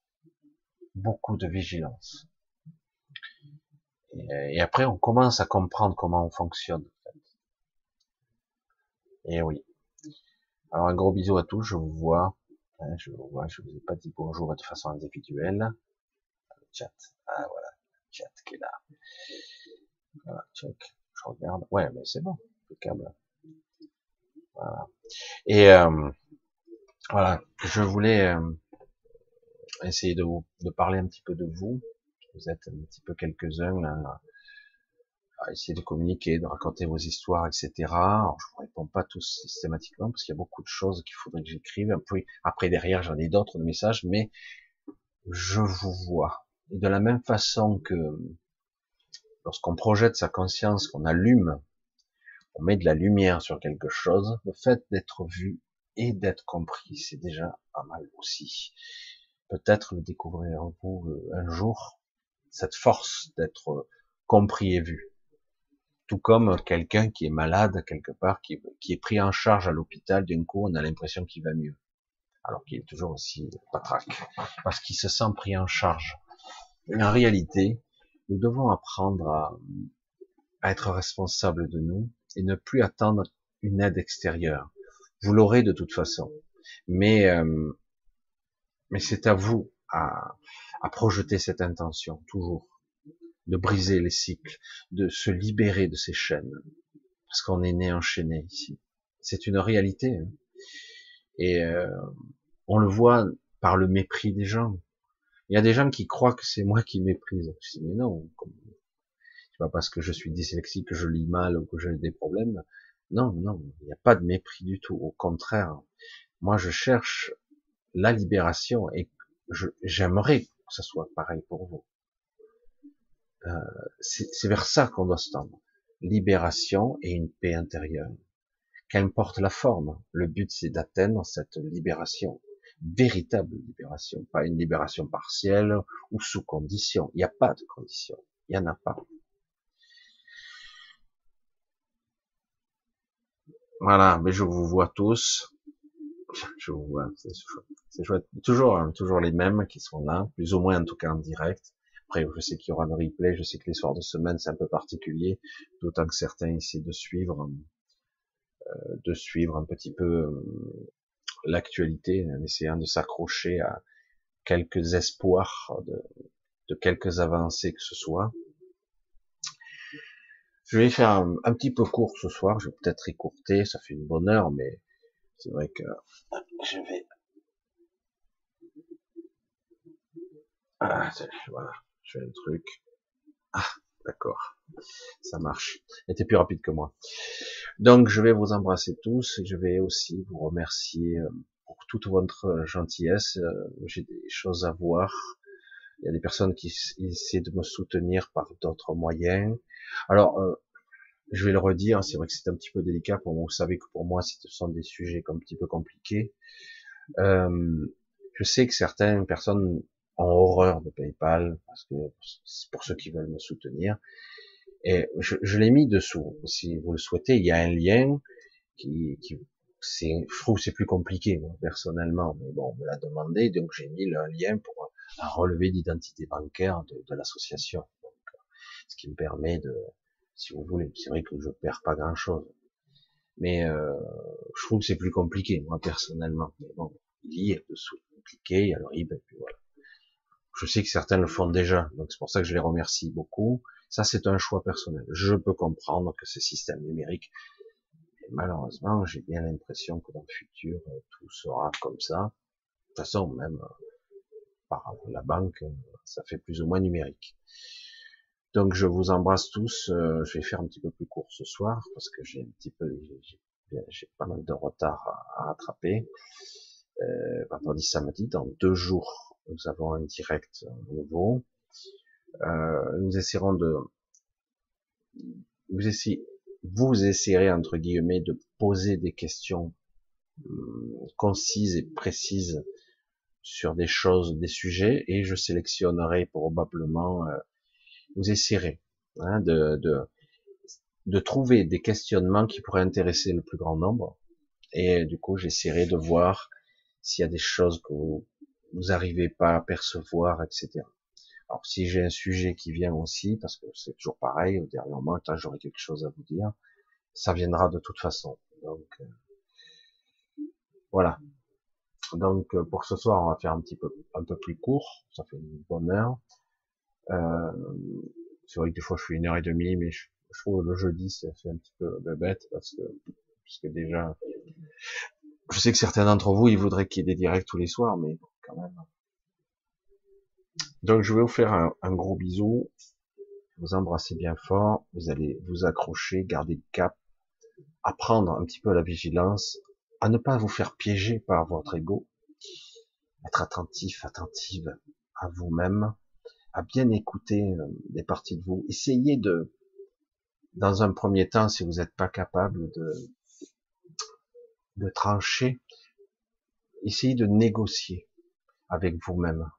Speaker 1: beaucoup de vigilance. Et, après, on commence à comprendre comment on fonctionne. Et oui. Alors un gros bisou à tous, je vous vois. Hein, je vous vois, je vous ai pas dit bonjour de façon individuelle. Le chat. Ah voilà chat qui est là. Voilà, check. Je regarde. Ouais, mais c'est bon. câble. Voilà. Et euh, voilà, je voulais euh, essayer de vous de parler un petit peu de vous. Vous êtes un petit peu quelques-uns là, à essayer de communiquer, de raconter vos histoires, etc. Alors, je vous réponds pas tous systématiquement parce qu'il y a beaucoup de choses qu'il faudrait que j'écrive. Après, derrière, j'en ai d'autres messages, mais je vous vois Et de la même façon que lorsqu'on projette sa conscience, qu'on allume, on met de la lumière sur quelque chose, le fait d'être vu et d'être compris, c'est déjà pas mal aussi. Peut-être le découvrirez-vous euh, un jour, cette force d'être compris et vu. Tout comme quelqu'un qui est malade quelque part, qui, est pris en charge à l'hôpital, d'un coup on a l'impression qu'il va mieux. Alors qu'il est toujours aussi patraque. Parce qu'il se sent pris en charge. en réalité, nous devons apprendre à, à être responsables de nous et ne plus attendre une aide extérieure. Vous l'aurez de toute façon. Mais, euh, mais c'est à vous à, à projeter cette intention, toujours de briser les cycles, de se libérer de ces chaînes, parce qu'on est né enchaîné ici. C'est une réalité. Hein. Et euh, on le voit par le mépris des gens. Il y a des gens qui croient que c'est moi qui méprise. Je mais non, c'est pas parce que je suis dyslexique que je lis mal ou que j'ai des problèmes. Non, non, il n'y a pas de mépris du tout. Au contraire, moi je cherche la libération et j'aimerais que ce soit pareil pour vous. Euh, c'est vers ça qu'on doit se tendre. Libération et une paix intérieure. Qu'importe la forme, le but c'est d'atteindre cette libération, véritable libération, pas une libération partielle ou sous condition. Il n'y a pas de condition, il n'y en a pas. Voilà, mais je vous vois tous. Je vois, c'est chouette. Toujours, hein, toujours les mêmes qui sont là, plus ou moins en tout cas en direct. Après, je sais qu'il y aura un replay, je sais que les soirs de semaine, c'est un peu particulier, d'autant que certains essaient de suivre, euh, de suivre un petit peu euh, l'actualité, en essayant de s'accrocher à quelques espoirs de, quelques avancées que ce soit. Je vais faire un, petit peu court ce soir, je vais peut-être écourter, ça fait une bonne heure, mais c'est vrai que je vais... Ah, voilà je fais un truc. Ah, d'accord. Ça marche. était plus rapide que moi. Donc, je vais vous embrasser tous et je vais aussi vous remercier euh, pour toute votre gentillesse. Euh, j'ai des choses à voir. Il y a des personnes qui essaient de me soutenir par d'autres moyens. Alors, euh, je vais le redire, c'est vrai que c'est un petit peu délicat pour. Vous savez que pour moi, ce sont des sujets un petit peu compliqués. je sais que certaines personnes en horreur de PayPal parce que c'est pour ceux qui veulent me soutenir. Et je, je l'ai mis dessous. Si vous le souhaitez, il y a un lien qui, qui c'est fou, c'est plus compliqué moi, personnellement, mais bon, on me l'a demandé, donc j'ai mis un lien pour un relevé d'identité bancaire de, de l'association. Ce qui me permet de, si vous voulez, c'est vrai que je perds pas grand chose, mais euh, je trouve que c'est plus compliqué moi personnellement. Mais bon, il y est dessous, cliquez, il y a le RIB, et puis voilà. Je sais que certains le font déjà, donc c'est pour ça que je les remercie beaucoup. Ça, c'est un choix personnel. Je peux comprendre que ces systèmes numériques, malheureusement, j'ai bien l'impression que dans le futur, euh, tout sera comme ça. De toute façon, même euh, par la banque, euh, ça fait plus ou moins numérique. Donc, je vous embrasse tous. Je vais faire un petit peu plus court ce soir parce que j'ai un petit peu, j'ai pas mal de retard à, rattraper. Euh, vendredi, samedi, dans deux jours, nous avons un direct nouveau. Euh, nous essaierons de vous essayez, vous essayerez entre guillemets de poser des questions hum, concises et précises sur des choses, des sujets, et je sélectionnerai probablement, euh, vous essayerez hein, de, de, de trouver des questionnements qui pourraient intéresser le plus grand nombre, et du coup j'essaierai de voir s'il y a des choses que vous vous arrivez pas à percevoir, etc. Alors si j'ai un sujet qui vient aussi, parce que c'est toujours pareil, au dernier moment, j'aurai quelque chose à vous dire, ça viendra de toute façon. Donc euh, voilà. Donc euh, pour ce soir, on va faire un petit peu un peu plus court, ça fait une bonne heure. Euh, c'est vrai que des fois je fais une heure et demie, mais je, trouve le jeudi fait un petit peu bête parce que parce que déjà je sais que certains d'entre vous ils voudraient qu'il y ait des directs tous les soirs, mais donc je vais vous faire un, gros bisou, vous embrasser bien fort, vous allez vous accrocher, garder le cap, apprendre un petit peu la vigilance, à ne pas vous faire piéger par votre ego, être attentif, attentive à vous-même, à bien écouter euh, des parties de vous. Essayez de, dans un premier temps, si vous n'êtes pas capable de, de trancher, essayez de négocier avec vous-même.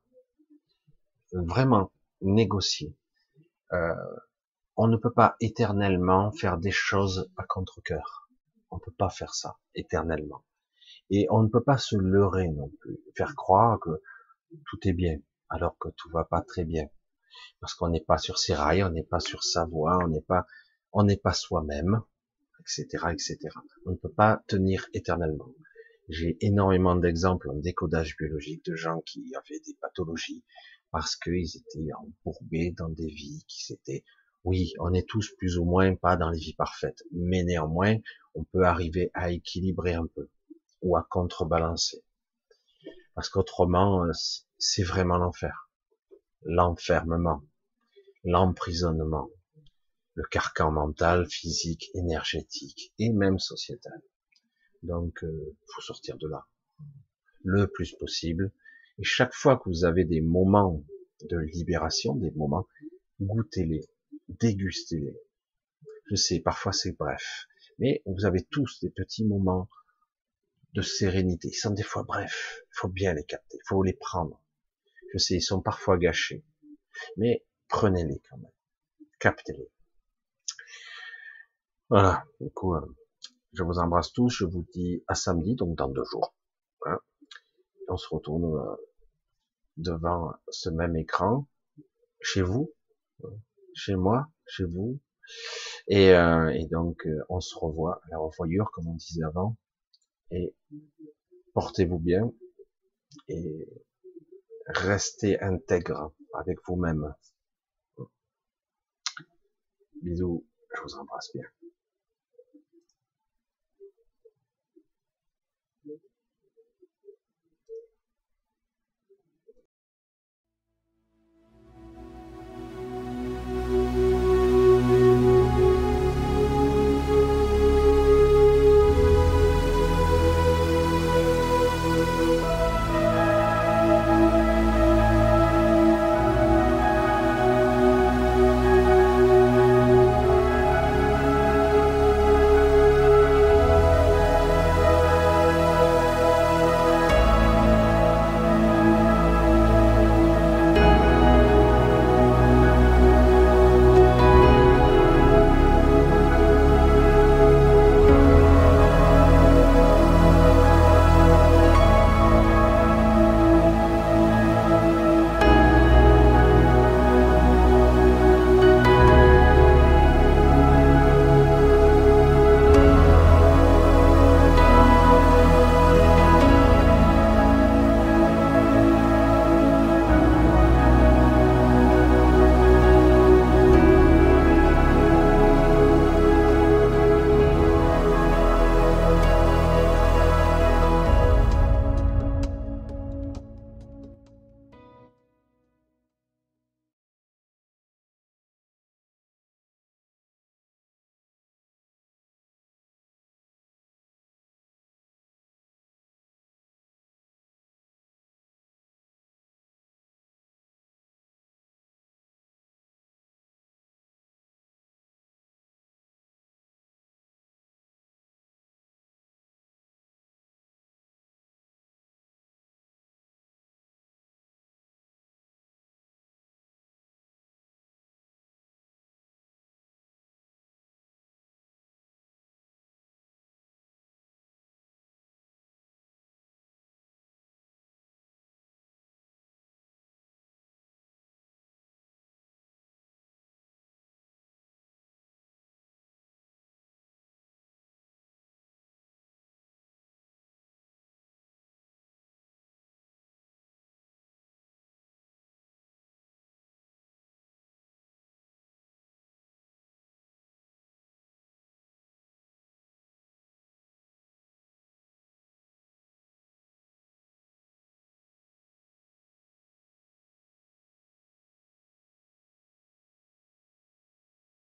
Speaker 1: Vraiment négocier. Euh, on ne peut pas éternellement faire des choses à contre-cœur. On peut pas faire ça éternellement. Et on ne peut pas se leurrer non plus, faire croire que tout est bien, alors que tout va pas très bien. Parce qu'on n'est pas sur ses rails, on n'est pas sur sa voie, on n'est pas, on n'est pas soi-même, etc., etc. On ne peut pas tenir éternellement. J'ai énormément d'exemples en décodage biologique de gens qui avaient des pathologies parce qu'ils étaient embourbés dans des vies qui s'étaient oui, on est tous plus ou moins pas dans les vies parfaites, mais néanmoins, on peut arriver à équilibrer un peu ou à contrebalancer. Parce qu'autrement, euh, c'est vraiment l'enfer. L'enfermement, l'emprisonnement, le carcan mental, physique, énergétique et même sociétal. Donc, euh, faut sortir de là le plus possible. Et chaque fois que vous avez des moments de libération, des moments, goûtez-les, dégustez-les. Je sais, parfois c'est bref, mais vous avez tous des petits moments de sérénité. Ils sont des fois brefs. Faut bien les capter. Faut les prendre. Je sais, ils sont parfois gâchés. Mais prenez-les quand même. Captez-les. Voilà. Du coup, euh, je vous embrasse tous. Je vous dis à samedi, donc dans deux jours. On se retourne euh, devant ce même écran, chez vous, chez moi, chez vous. Et, euh, et donc, on se revoit à la revoyure, comme on disait avant et portez-vous bien et restez intègre avec vous-même. Bisous, je vous embrasse bien.